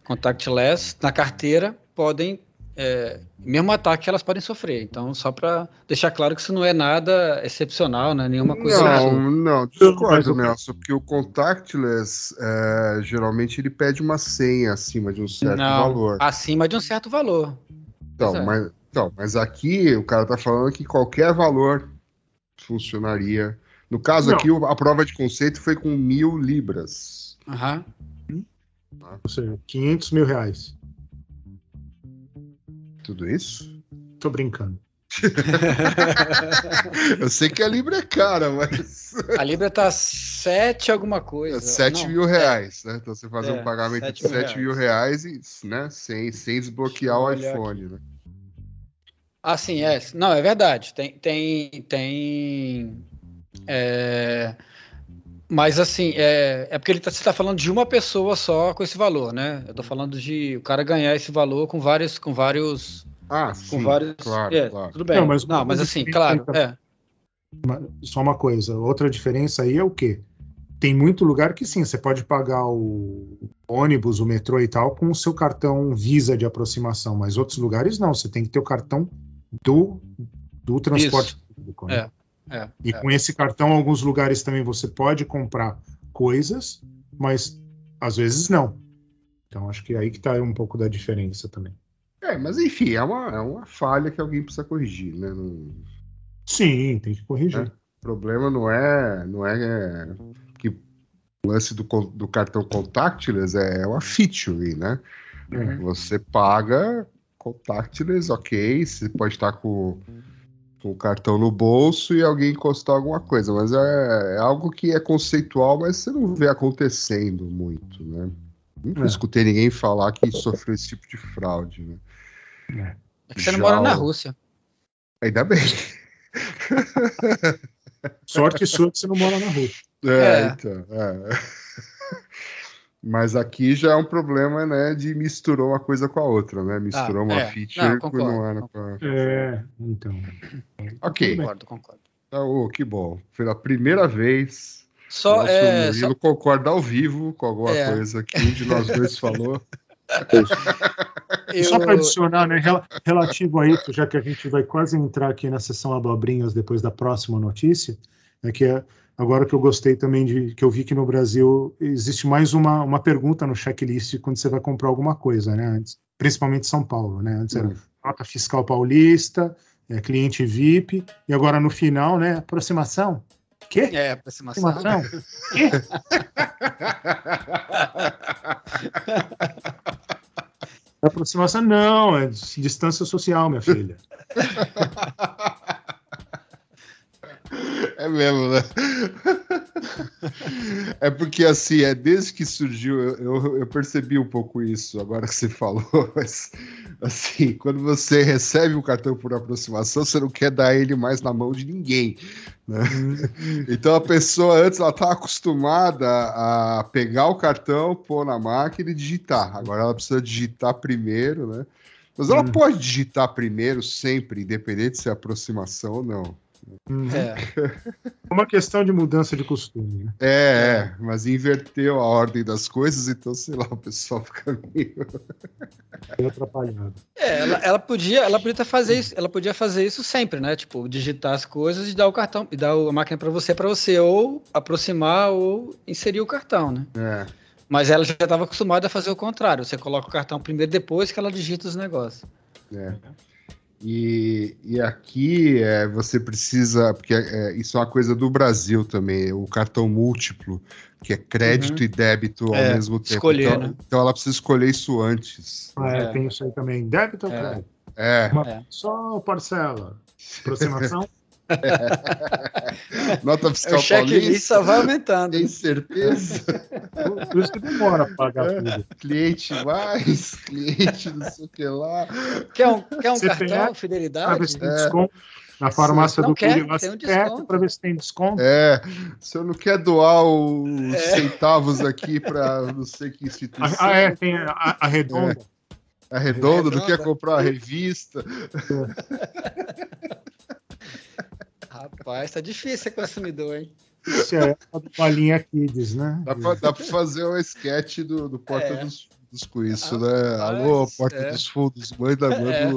contactless na carteira podem, é, mesmo ataque elas podem sofrer. Então, só para deixar claro que isso não é nada excepcional, né? Nenhuma coisa. Não, não, Mas discordo, Nelson, porque o contactless, é, geralmente ele pede uma senha acima de um certo não, valor. acima de um certo valor. Então, é. mas, então, mas aqui o cara tá falando que qualquer valor funcionaria. No caso Não. aqui, a prova de conceito foi com mil libras. Aham. ou seja, 500 mil reais. Tudo isso? Tô brincando. [LAUGHS] Eu sei que a libra é cara, mas A Libra tá 7 alguma coisa. 7 Não, mil reais, né? Então você fazer É, um pagamento sete de mil 7 mil reais, e, né? Sem, sem desbloquear o iPhone, né? Ah, sim, é. Não, é verdade. Tem. tem, tem é, mas assim, é, é porque ele tá, você está falando de uma pessoa só com esse valor, né? Eu tô falando de o cara ganhar esse valor com vários. Com vários. Ah, Com sim, vários. claro, é, claro. Tudo bem. Não, Não, mas mas, uma coisa assim, claro. É. Mas Só uma coisa, outra diferença aí é o quê? Tem muito lugar que sim, você pode pagar o ônibus, o metrô e tal com o seu cartão Visa de aproximação, mas outros lugares não, você tem que ter o cartão do, do transporte público. né? É, E é. com esse cartão, alguns lugares também você pode comprar coisas, mas às vezes não. Então acho que aí que tá um pouco da diferença também. É, mas enfim, é uma, é uma falha que alguém precisa corrigir, né? Não- Sim, tem que corrigir. É. O problema não é, não é, é, que o lance do, do cartão contactless é uma feature, né? É. Você paga contactless, ok, você pode estar com, com o cartão no bolso e alguém encostar alguma coisa, mas é, é algo que é conceitual, mas você não vê acontecendo muito, né? Nunca É. escutei ninguém falar que sofreu esse tipo de fraude, né? É que você não Já mora na Rússia. Ainda bem. Sorte sua que você não mora na rua. É, É. então. é. Mas aqui já é um problema, né, de misturou uma coisa com a outra, né? Misturou Ah, uma é. feature Não, que concordo, não era pra... É, então. Ok, Concordo, concordo. Tá, ô, que bom. Pela primeira vez, Só, nosso é, Murilo só, concorda ao vivo com alguma É. coisa que um de nós dois falou. E Só eu- para adicionar, né, rela- relativo a isso, já que a gente vai quase entrar aqui na sessão abobrinhas depois da próxima notícia, é que é, agora que eu gostei também de que eu vi que no Brasil existe mais uma, uma pergunta no checklist quando você vai comprar alguma coisa, né? Antes, principalmente em São Paulo, né? Antes era nota fiscal paulista, é, cliente VIP, e agora no final, né? Aproximação. Quê? É, aproximação. Aproximação? Quê? [LAUGHS] Aproximação não, é dis- distância social, minha filha. [LAUGHS] É mesmo, né? [LAUGHS] É porque assim, é desde que surgiu, eu, eu, percebi um pouco isso agora que você falou, [LAUGHS] mas assim, quando você recebe um cartão por aproximação, você não quer dar ele mais na mão de ninguém. Né? Então a pessoa antes ela estava acostumada a pegar o cartão, pôr na máquina e digitar. Agora ela precisa digitar primeiro, né? Mas ela Hum. pode digitar primeiro sempre, independente se é aproximação ou não. É. uma questão de mudança de costume. Né? É, é, mas inverteu a ordem das coisas, então, sei lá, o pessoal fica meio. Meio atrapalhado. É, ela, ela podia, ela podia fazer isso, ela podia fazer isso sempre, né? Tipo, digitar as coisas e dar o cartão, e dar a máquina para você, para você ou aproximar ou inserir o cartão, né? É, Mas ela já estava acostumada a fazer o contrário. Você coloca o cartão primeiro, depois que ela digita os negócios. É. E, e aqui é, você precisa, porque é, isso é uma coisa do Brasil também, o cartão múltiplo, que é crédito Uhum. e débito ao É, mesmo tempo. escolher, então, né? então ela precisa escolher isso antes. Ah, é, É. Tem isso aí também. Débito ou É. crédito? É, Uma É. Só parcela. Aproximação? [LAUGHS] [LAUGHS] nota O fiscal checklist paulista. só vai aumentando. Tem certeza? Por isso que demora pra pagar É. tudo. cliente mais, cliente não sei o que lá. Quer um, quer um Você cartão, fidelidade? ver se tem É. desconto. Na farmácia do quer, lá tem um desconto. pra ver se tem desconto. É, o senhor não quer doar os É. centavos aqui para não sei que instituição? Ah, é, tem a, a- a redonda. A redonda, não Redonda. quer comprar uma revista? [LAUGHS] Rapaz, tá difícil ser consumidor, hein? Isso é a balinha Kids, né? Dá pra, dá pra fazer um sketch do, do Porta É. dos Fundos com isso, Ah, né? mas, Alô, Porta é. dos Fundos, manda, [LAUGHS] manda É.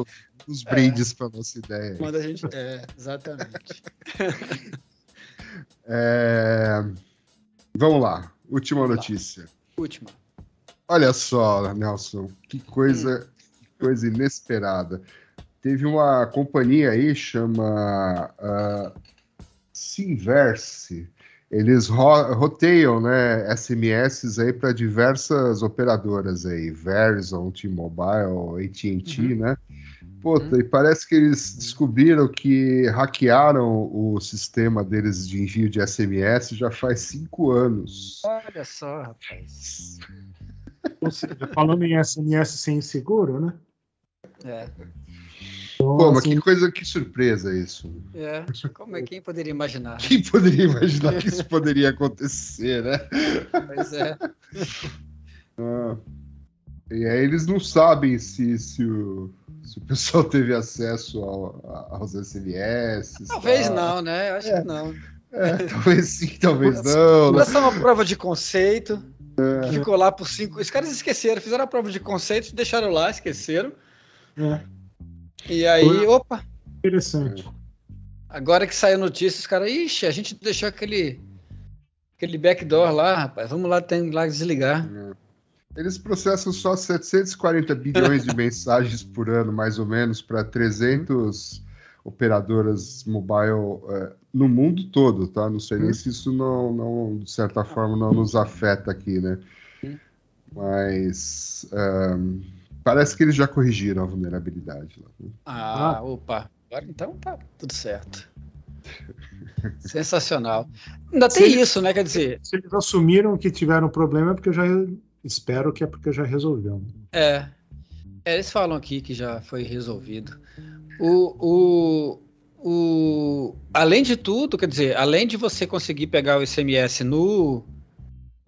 os brindes pra nossa ideia. Quando a gente. É, exatamente. [LAUGHS] É, Vamos lá, última notícia. Última. Olha só, Nelson, que coisa, que coisa inesperada. Teve uma companhia aí, chama uh, Simverse. Eles ro roteiam né, SMS aí para diversas operadoras aí, Verizon, T-Mobile, AT&T, né? Puta, e parece que eles descobriram que hackearam o sistema deles de envio de SMS já faz cinco anos. Olha só, rapaz. Ou seja, falando em SMS sem seguro, né? É, Pô, Então, mas assim, que coisa, que surpresa isso. é. Como é quem poderia imaginar? Quem poderia imaginar que isso poderia acontecer, né? Pois é. Ah, E aí eles não sabem se, se, o, se o pessoal teve acesso ao- aos SMS. Talvez tal. não, né? Eu acho que não. É, talvez sim, talvez não. né? Essa é uma prova de conceito. que Ficou lá por cinco. Os caras esqueceram, fizeram a prova de conceito, deixaram lá, esqueceram. é E aí, opa, interessante. agora que saiu notícia, os caras, ixi, a gente deixou aquele aquele backdoor lá, rapaz. Vamos lá, tem lá desligar. Eles processam só 740 bilhões de mensagens por ano, mais ou menos, para 300 operadoras mobile eh, no mundo todo, tá? Não sei nem se isso não, não, de certa forma, não nos afeta aqui, né? Mas ehm, parece que eles já corrigiram a vulnerabilidade. Lá, né? Ah, opa. Agora então tá tudo certo. [LAUGHS] Sensacional. Ainda tem Se- isso, né? Quer dizer, Se eles assumiram que tiveram problema, é porque já espero que é porque já resolveu. É, é, eles falam aqui que já foi resolvido. O, o, o, além de tudo, quer dizer, além de você conseguir pegar o SMS no,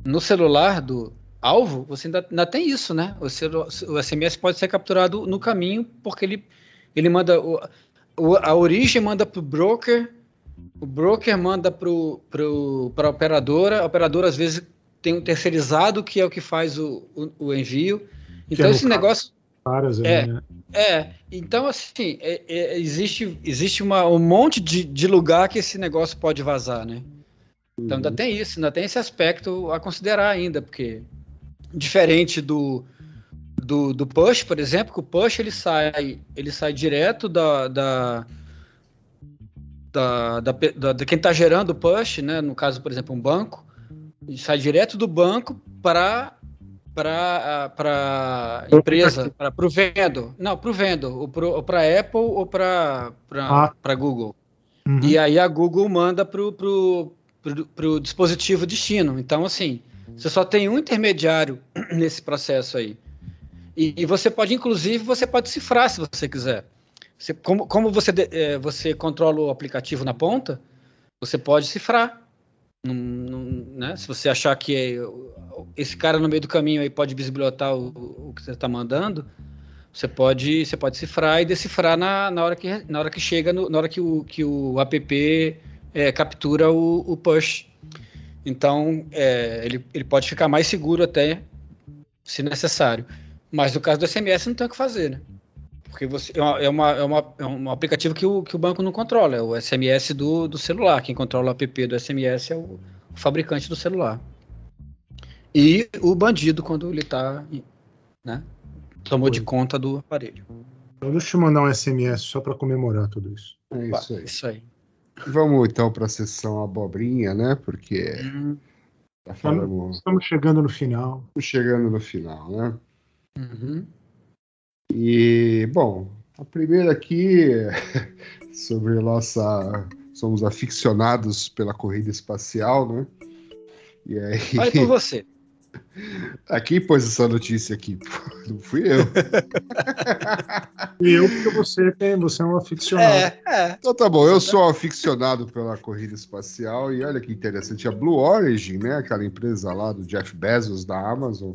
no celular do alvo, você ainda, ainda tem isso, né? O, SMS pode ser capturado no caminho, porque ele, ele manda. O, a origem manda para o broker, o broker manda para a operadora, a operadora às vezes tem um terceirizado que é o que faz o, o, o envio. Então é esse negócio Caras aí, É. né? é, então assim, é- é- existe, existe uma, um monte de, de lugar que esse negócio pode vazar, né? Então ainda tem isso, ainda tem esse aspecto a considerar ainda, porque diferente do, do, do push, por exemplo, que o push ele sai, ele sai direto da, da, da, da, da- de quem está gerando o push, né? No caso, por exemplo, um banco, ele sai direto do banco para para para empresa, para o vendo, não, para o vendo, ou para Apple ou para Ah. para Google. Uhum. E aí a Google manda para o dispositivo destino. Então, assim, você só tem um intermediário [CLEARS THROAT] nesse processo aí. E, e você pode, inclusive, você pode cifrar se você quiser. Você- como como você, eh, você controla o aplicativo na ponta, você pode cifrar. Num- num- né? Se você achar que é- esse cara no meio do caminho aí pode bisbilhotar o, o que você está mandando, você pode, você pode cifrar e decifrar na, na, hora, que, na hora que chega, no- na hora que o, que o app é, captura o, o push. Então, é, ele, ele pode ficar mais seguro até, se necessário. Mas no caso do SMS, não tem o que fazer, né? Porque você, é, uma, é, uma, é, uma- é um aplicativo que o, que o banco não controla, é o SMS do, do celular. Quem controla o app do SMS é o, o fabricante do celular. E o bandido quando ele tá, né? Tomou de conta do aparelho. Então deixa eu te mandar um SMS só para comemorar tudo isso. É isso aí. Isso aí. Vamos então para a sessão abobrinha, né? Porque Hum, já falamos, Estamos chegando no final. estamos chegando no final, né? uhum. E, bom, a primeira aqui é [LAUGHS] sobre nossa. Somos aficionados pela corrida espacial, né? E aí, Vai por você. Aqui pôs essa notícia aqui, [LAUGHS] não fui eu. E eu, porque você, tem, você é um aficionado. É, é. Então tá bom, eu sou aficionado pela corrida espacial e olha que interessante, a Blue Origin, né, aquela empresa lá do Jeff Bezos da Amazon,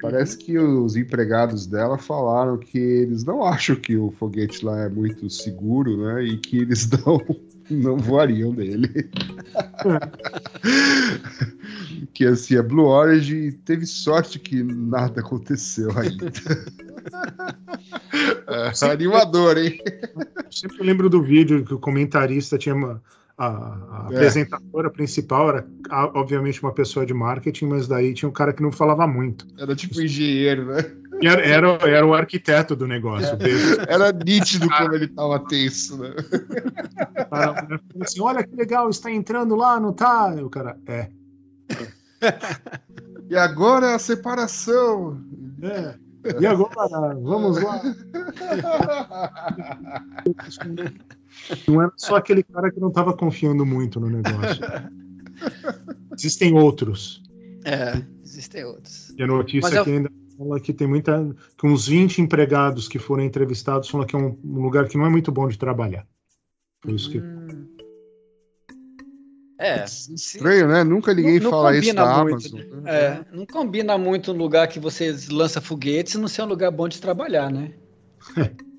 parece que os empregados dela falaram que eles não acham que o foguete lá é muito seguro, né, e que eles [LAUGHS] não, não voariam nele. que assim, a Blue Origin teve sorte que nada aconteceu ainda. É, animador, hein? Eu sempre lembro do vídeo que o comentarista tinha uma. A, a É. apresentadora principal era, obviamente, uma pessoa de marketing, mas daí tinha um cara que não falava muito. Era tipo engenheiro, né? Era, era, era o arquiteto do negócio. O Bezos Era nítido como ele tava tenso, né? cara assim: olha que legal, está entrando lá, não tá? E o cara, é. E agora a separação. é. E agora, vamos lá. Não era só aquele cara que não estava confiando muito no negócio. Existem outros. É, existem outros. E a notícia Mas eu- aqui ainda fala que tem muita. que uns 20 empregados que foram entrevistados falam que é um, um lugar que não é muito bom de trabalhar. Por isso que. Hum. É, Estranho, né? Nunca ninguém Não- não fala isso da muito, Amazon. é, não combina muito um lugar que você lança foguetes e não ser um lugar bom de trabalhar, né? [LAUGHS]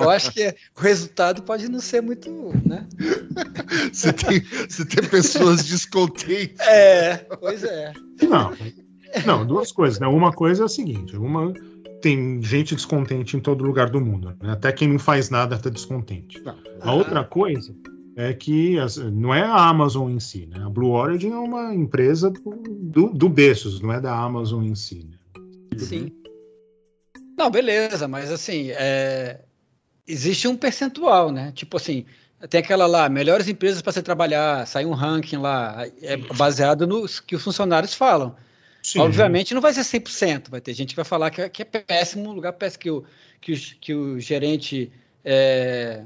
Eu acho que o resultado pode não ser muito, né? Você, tem, você tem pessoas descontentes. É, pois é. Não, não, duas coisas, né? Uma coisa é a seguinte: uma tem gente descontente em todo lugar do mundo. né? Até quem não faz nada está descontente. A outra coisa é que as- não é a Amazon em si, né? A Blue Origin é uma empresa do, do Bezos, não é da Amazon em si. Né? Sim. Não, beleza, mas assim, é, existe um percentual, né? Tipo assim, tem aquela lá, melhores empresas para você trabalhar, sai um ranking lá, é baseado nos que os funcionários falam. Sim. Obviamente não vai ser 100%, vai ter gente que vai falar que é, que é péssimo, um lugar péssimo, que o, que o, que o gerente é,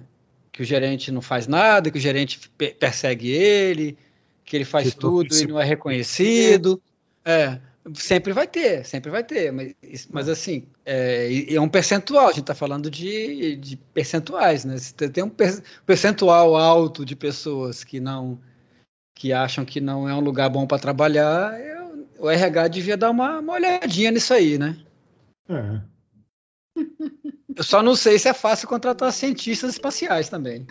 que o gerente não faz nada, que o gerente pe- persegue ele, que ele faz Que tudo e não é reconhecido. É, sempre vai ter, sempre vai ter, mas, isso- mas assim, é, é um percentual, a gente está falando de, de percentuais, né? Se tem um per- percentual alto de pessoas que não que acham que não é um lugar bom para trabalhar, eu- o RH devia dar uma, uma olhadinha nisso aí, né? É. Eu só não sei se é fácil contratar cientistas espaciais também.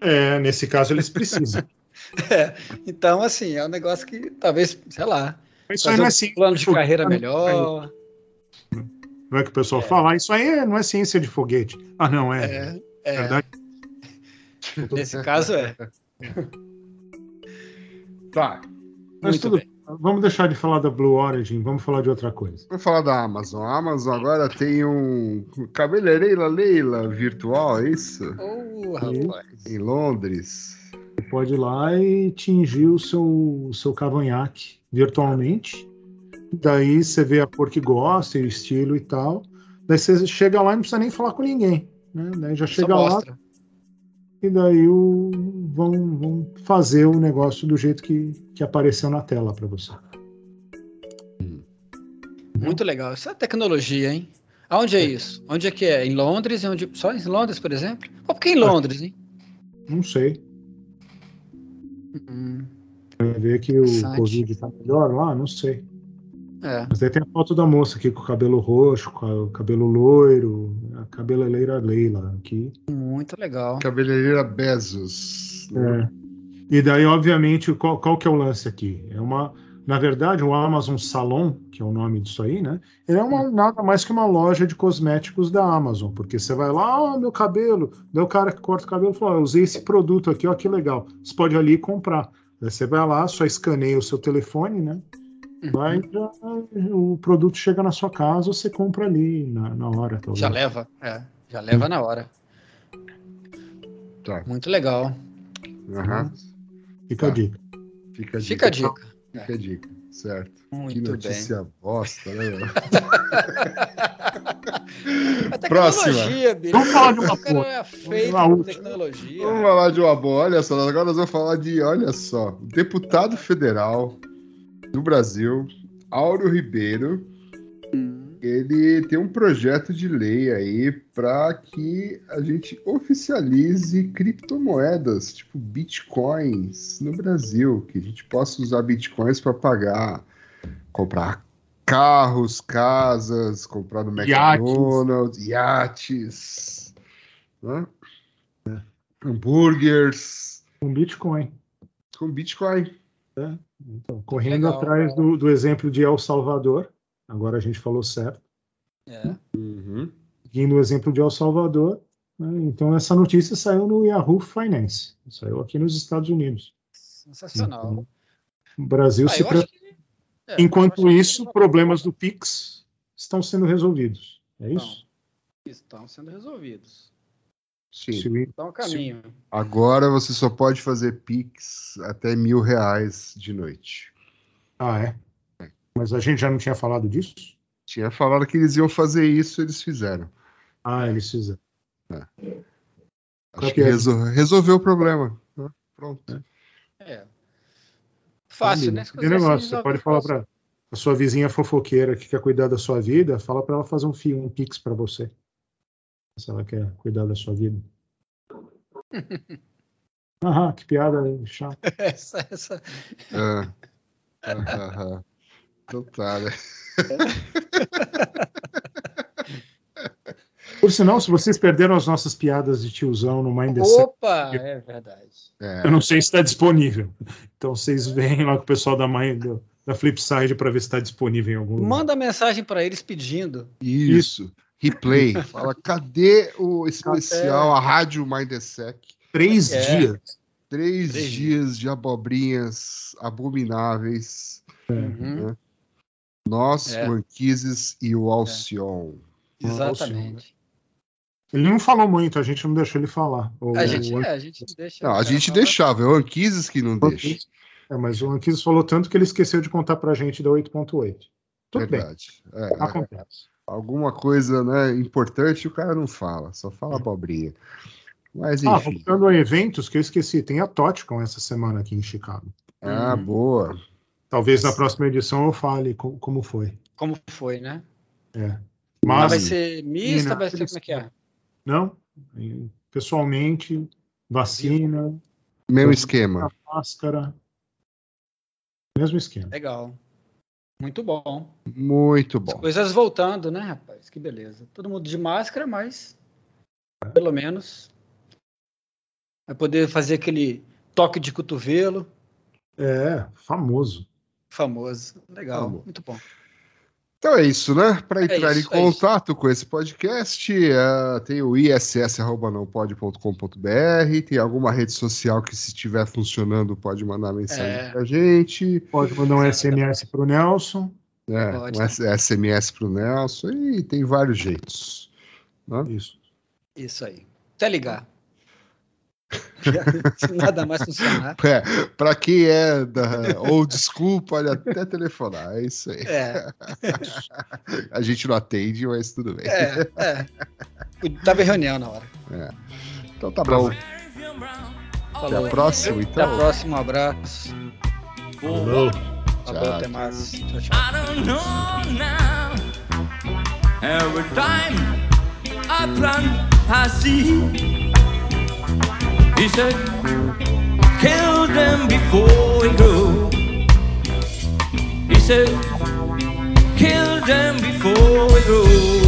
É, nesse caso eles precisam. [LAUGHS] Então, assim, é um negócio que talvez, sei lá, Mas Isso aí não é um ciência plano de carreira não. melhor. Não é que o pessoal fala, ah, isso aí é- não é ciência de foguete. Ah, não, é. É, é, verdade. nesse caso é. Tá. Mas Muito tudo bem. Vamos deixar de falar da Blue Origin, vamos falar de outra coisa. Vamos falar da Amazon. A Amazon agora tem um cabeleireira Leila virtual, é isso? Ô, rapaz. Em Londres. Você pode ir lá e tingir o seu, o seu cavanhaque virtualmente. Daí você vê a cor que gosta, e o estilo e tal. Daí você chega lá e não precisa nem falar com ninguém. Né? Daí já Só chega lá mostra. E daí o, vão, vão fazer o negócio do jeito que, que apareceu na tela para você. Muito legal. Isso é tecnologia, hein? Aonde é isso? Onde é que é? Em Londres? E Onde... Só em Londres, por exemplo? Ou por que em Londres, hein? Não sei. Hum, Vai ver que o. Covid tá melhor lá? Não sei. É. Mas aí tem a foto da moça aqui com o cabelo roxo, com o cabelo loiro, a cabeleireira Leila aqui. Muito legal. Cabeleireira Bezos. né? É. E daí, obviamente, qual, qual que é o lance aqui? É uma, na verdade, o Amazon Salon, que é o nome disso aí, né? Ele é uma, nada mais que uma loja de cosméticos da Amazon, porque você vai lá, ah, meu cabelo, daí o cara que corta o cabelo fala, ah, eu usei esse produto aqui, ó, que legal. Você pode ali comprar. Daí você vai lá, só escaneia o seu telefone, né? Vai, já, o produto chega na sua casa, você compra ali na, na hora. talvez. Já leva, é. Já leva na hora. Tá. Muito legal. Aham. Fica a Tá. dica. Fica a dica. Fica a dica. Fica a dica. Certo. que Muito bem. notícia bosta, né? [LAUGHS] A Próxima. tecnologia. Vamos falar de uma boa. é tecnologia. Vamos falar de uma boa. Olha só, agora nós vamos falar de, olha só, deputado federal do Brasil, Áureo Ribeiro, ele tem um projeto de lei aí para que a gente oficialize criptomoedas, tipo bitcoins, no Brasil, que a gente possa usar bitcoins para pagar, comprar carros, casas, comprar no. McDonald's, iates, né? hambúrgueres Um Bitcoin. com bitcoin. Então, correndo Legal. atrás do, do exemplo de El Salvador, agora a gente falou certo. É. Uhum. Seguindo o exemplo de El Salvador, né, então essa notícia saiu no Yahoo Finance, saiu aqui nos Estados Unidos. Sensacional. Então, o Brasil Ah, se pre- que- é, Enquanto acho que isso, problemas do Pix estão sendo resolvidos. É isso? estão sendo resolvidos. Sim. Se o- Estão a caminho. Agora você só pode fazer Pix até mil reais de noite. Ah, é? Mas a gente já não tinha falado disso? Tinha falado que eles iam fazer isso, eles fizeram. Ah, eles fizeram. Acho Qual que que é? resol- resolveu o problema. Pronto. É. Fácil, né? Coisas negócio, você pode falar para a sua vizinha fofoqueira que quer cuidar da sua vida, fala para ela fazer um, um pix para você. Se ela quer cuidar da sua vida. [LAUGHS] Aham, que piada chata. [LAUGHS] Essa, essa. Ah. Aham. Então tá, né? Por sinal, se vocês perderam as nossas piadas de tiozão no Mind Opa! É verdade. É, eu não sei se está disponível. Então vocês veem lá com o pessoal da, Mind, da Flipside para ver se está disponível em algum lugar. Manda mensagem para eles pedindo. isso. Replay. [LAUGHS] Fala, cadê o especial, a rádio Mindesec? Três É. dias. Três Três dias de abobrinhas abomináveis. Uhum, Nós, É. o Anquises e o Alcion. Exatamente. Ele não falou muito, a gente não deixou ele falar. O- A gente, o- é, a gente deixa. Não, a gente deixava, é o Anquises que não deixa. É, mas o Anquises falou tanto que ele esqueceu de contar pra gente da 8.8. Tudo bem, Verdade. É, acontece. Alguma coisa né, importante o cara não fala, só fala abobrinha. Mas Ah, enfim. voltando a eventos que eu esqueci, tem a TOTCON essa semana aqui em Chicago. Ah, Hum. boa. Talvez na próxima edição eu fale co- como foi. Como foi, né? É. Mas Mas, vai ser mista, vai ser como é que é? não, pessoalmente, vacina, Mesmo esquema. máscara, mesmo esquema. Legal. Muito bom. Muito As bom. coisas voltando, né, rapaz? Que beleza. Todo mundo de máscara, mas pelo menos vai poder fazer aquele toque de cotovelo É, famoso. famoso. Legal, Famoso. muito bom. Então é isso, né? Para entrar isso, em é contato com esse podcast, eh, tem o iss.nãopode.com.br, tem alguma rede social que, se estiver funcionando, pode mandar mensagem É. pra gente. Pode mandar um SMS pro Nelson. É, Pode. um SMS pro Nelson e tem vários jeitos. Isso. Isso aí. Até ligar. Se [LAUGHS] nada mais funcionar. É, para quem é da old school, pode até telefonar. É isso aí. É, A gente não atende, mas tudo bem. é, é. Tava em reunião na hora. Então tá bom. Falou. Até a próxima, Até a então. próxima, um abraço. Falou. Falou, Tchau. até mais. Tchau, tchau. I don't know now. Every time I plant, I see. He said, kill them before we grow. He said, kill them before we grow.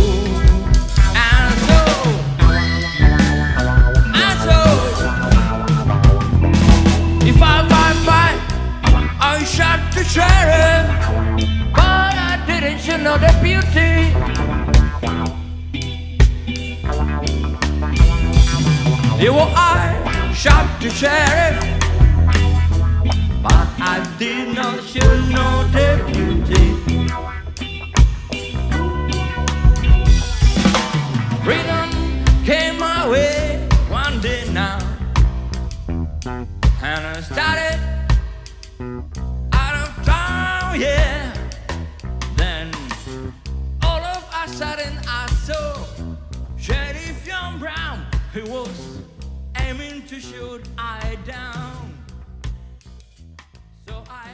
But I didn't beauty You were I shot the sheriff But I did not know the refugee. Freedom came my way one day now, and I started out of town, yeah. Then all of a sudden I saw Sheriff Young Brown. He was aiming to shoot I down. So I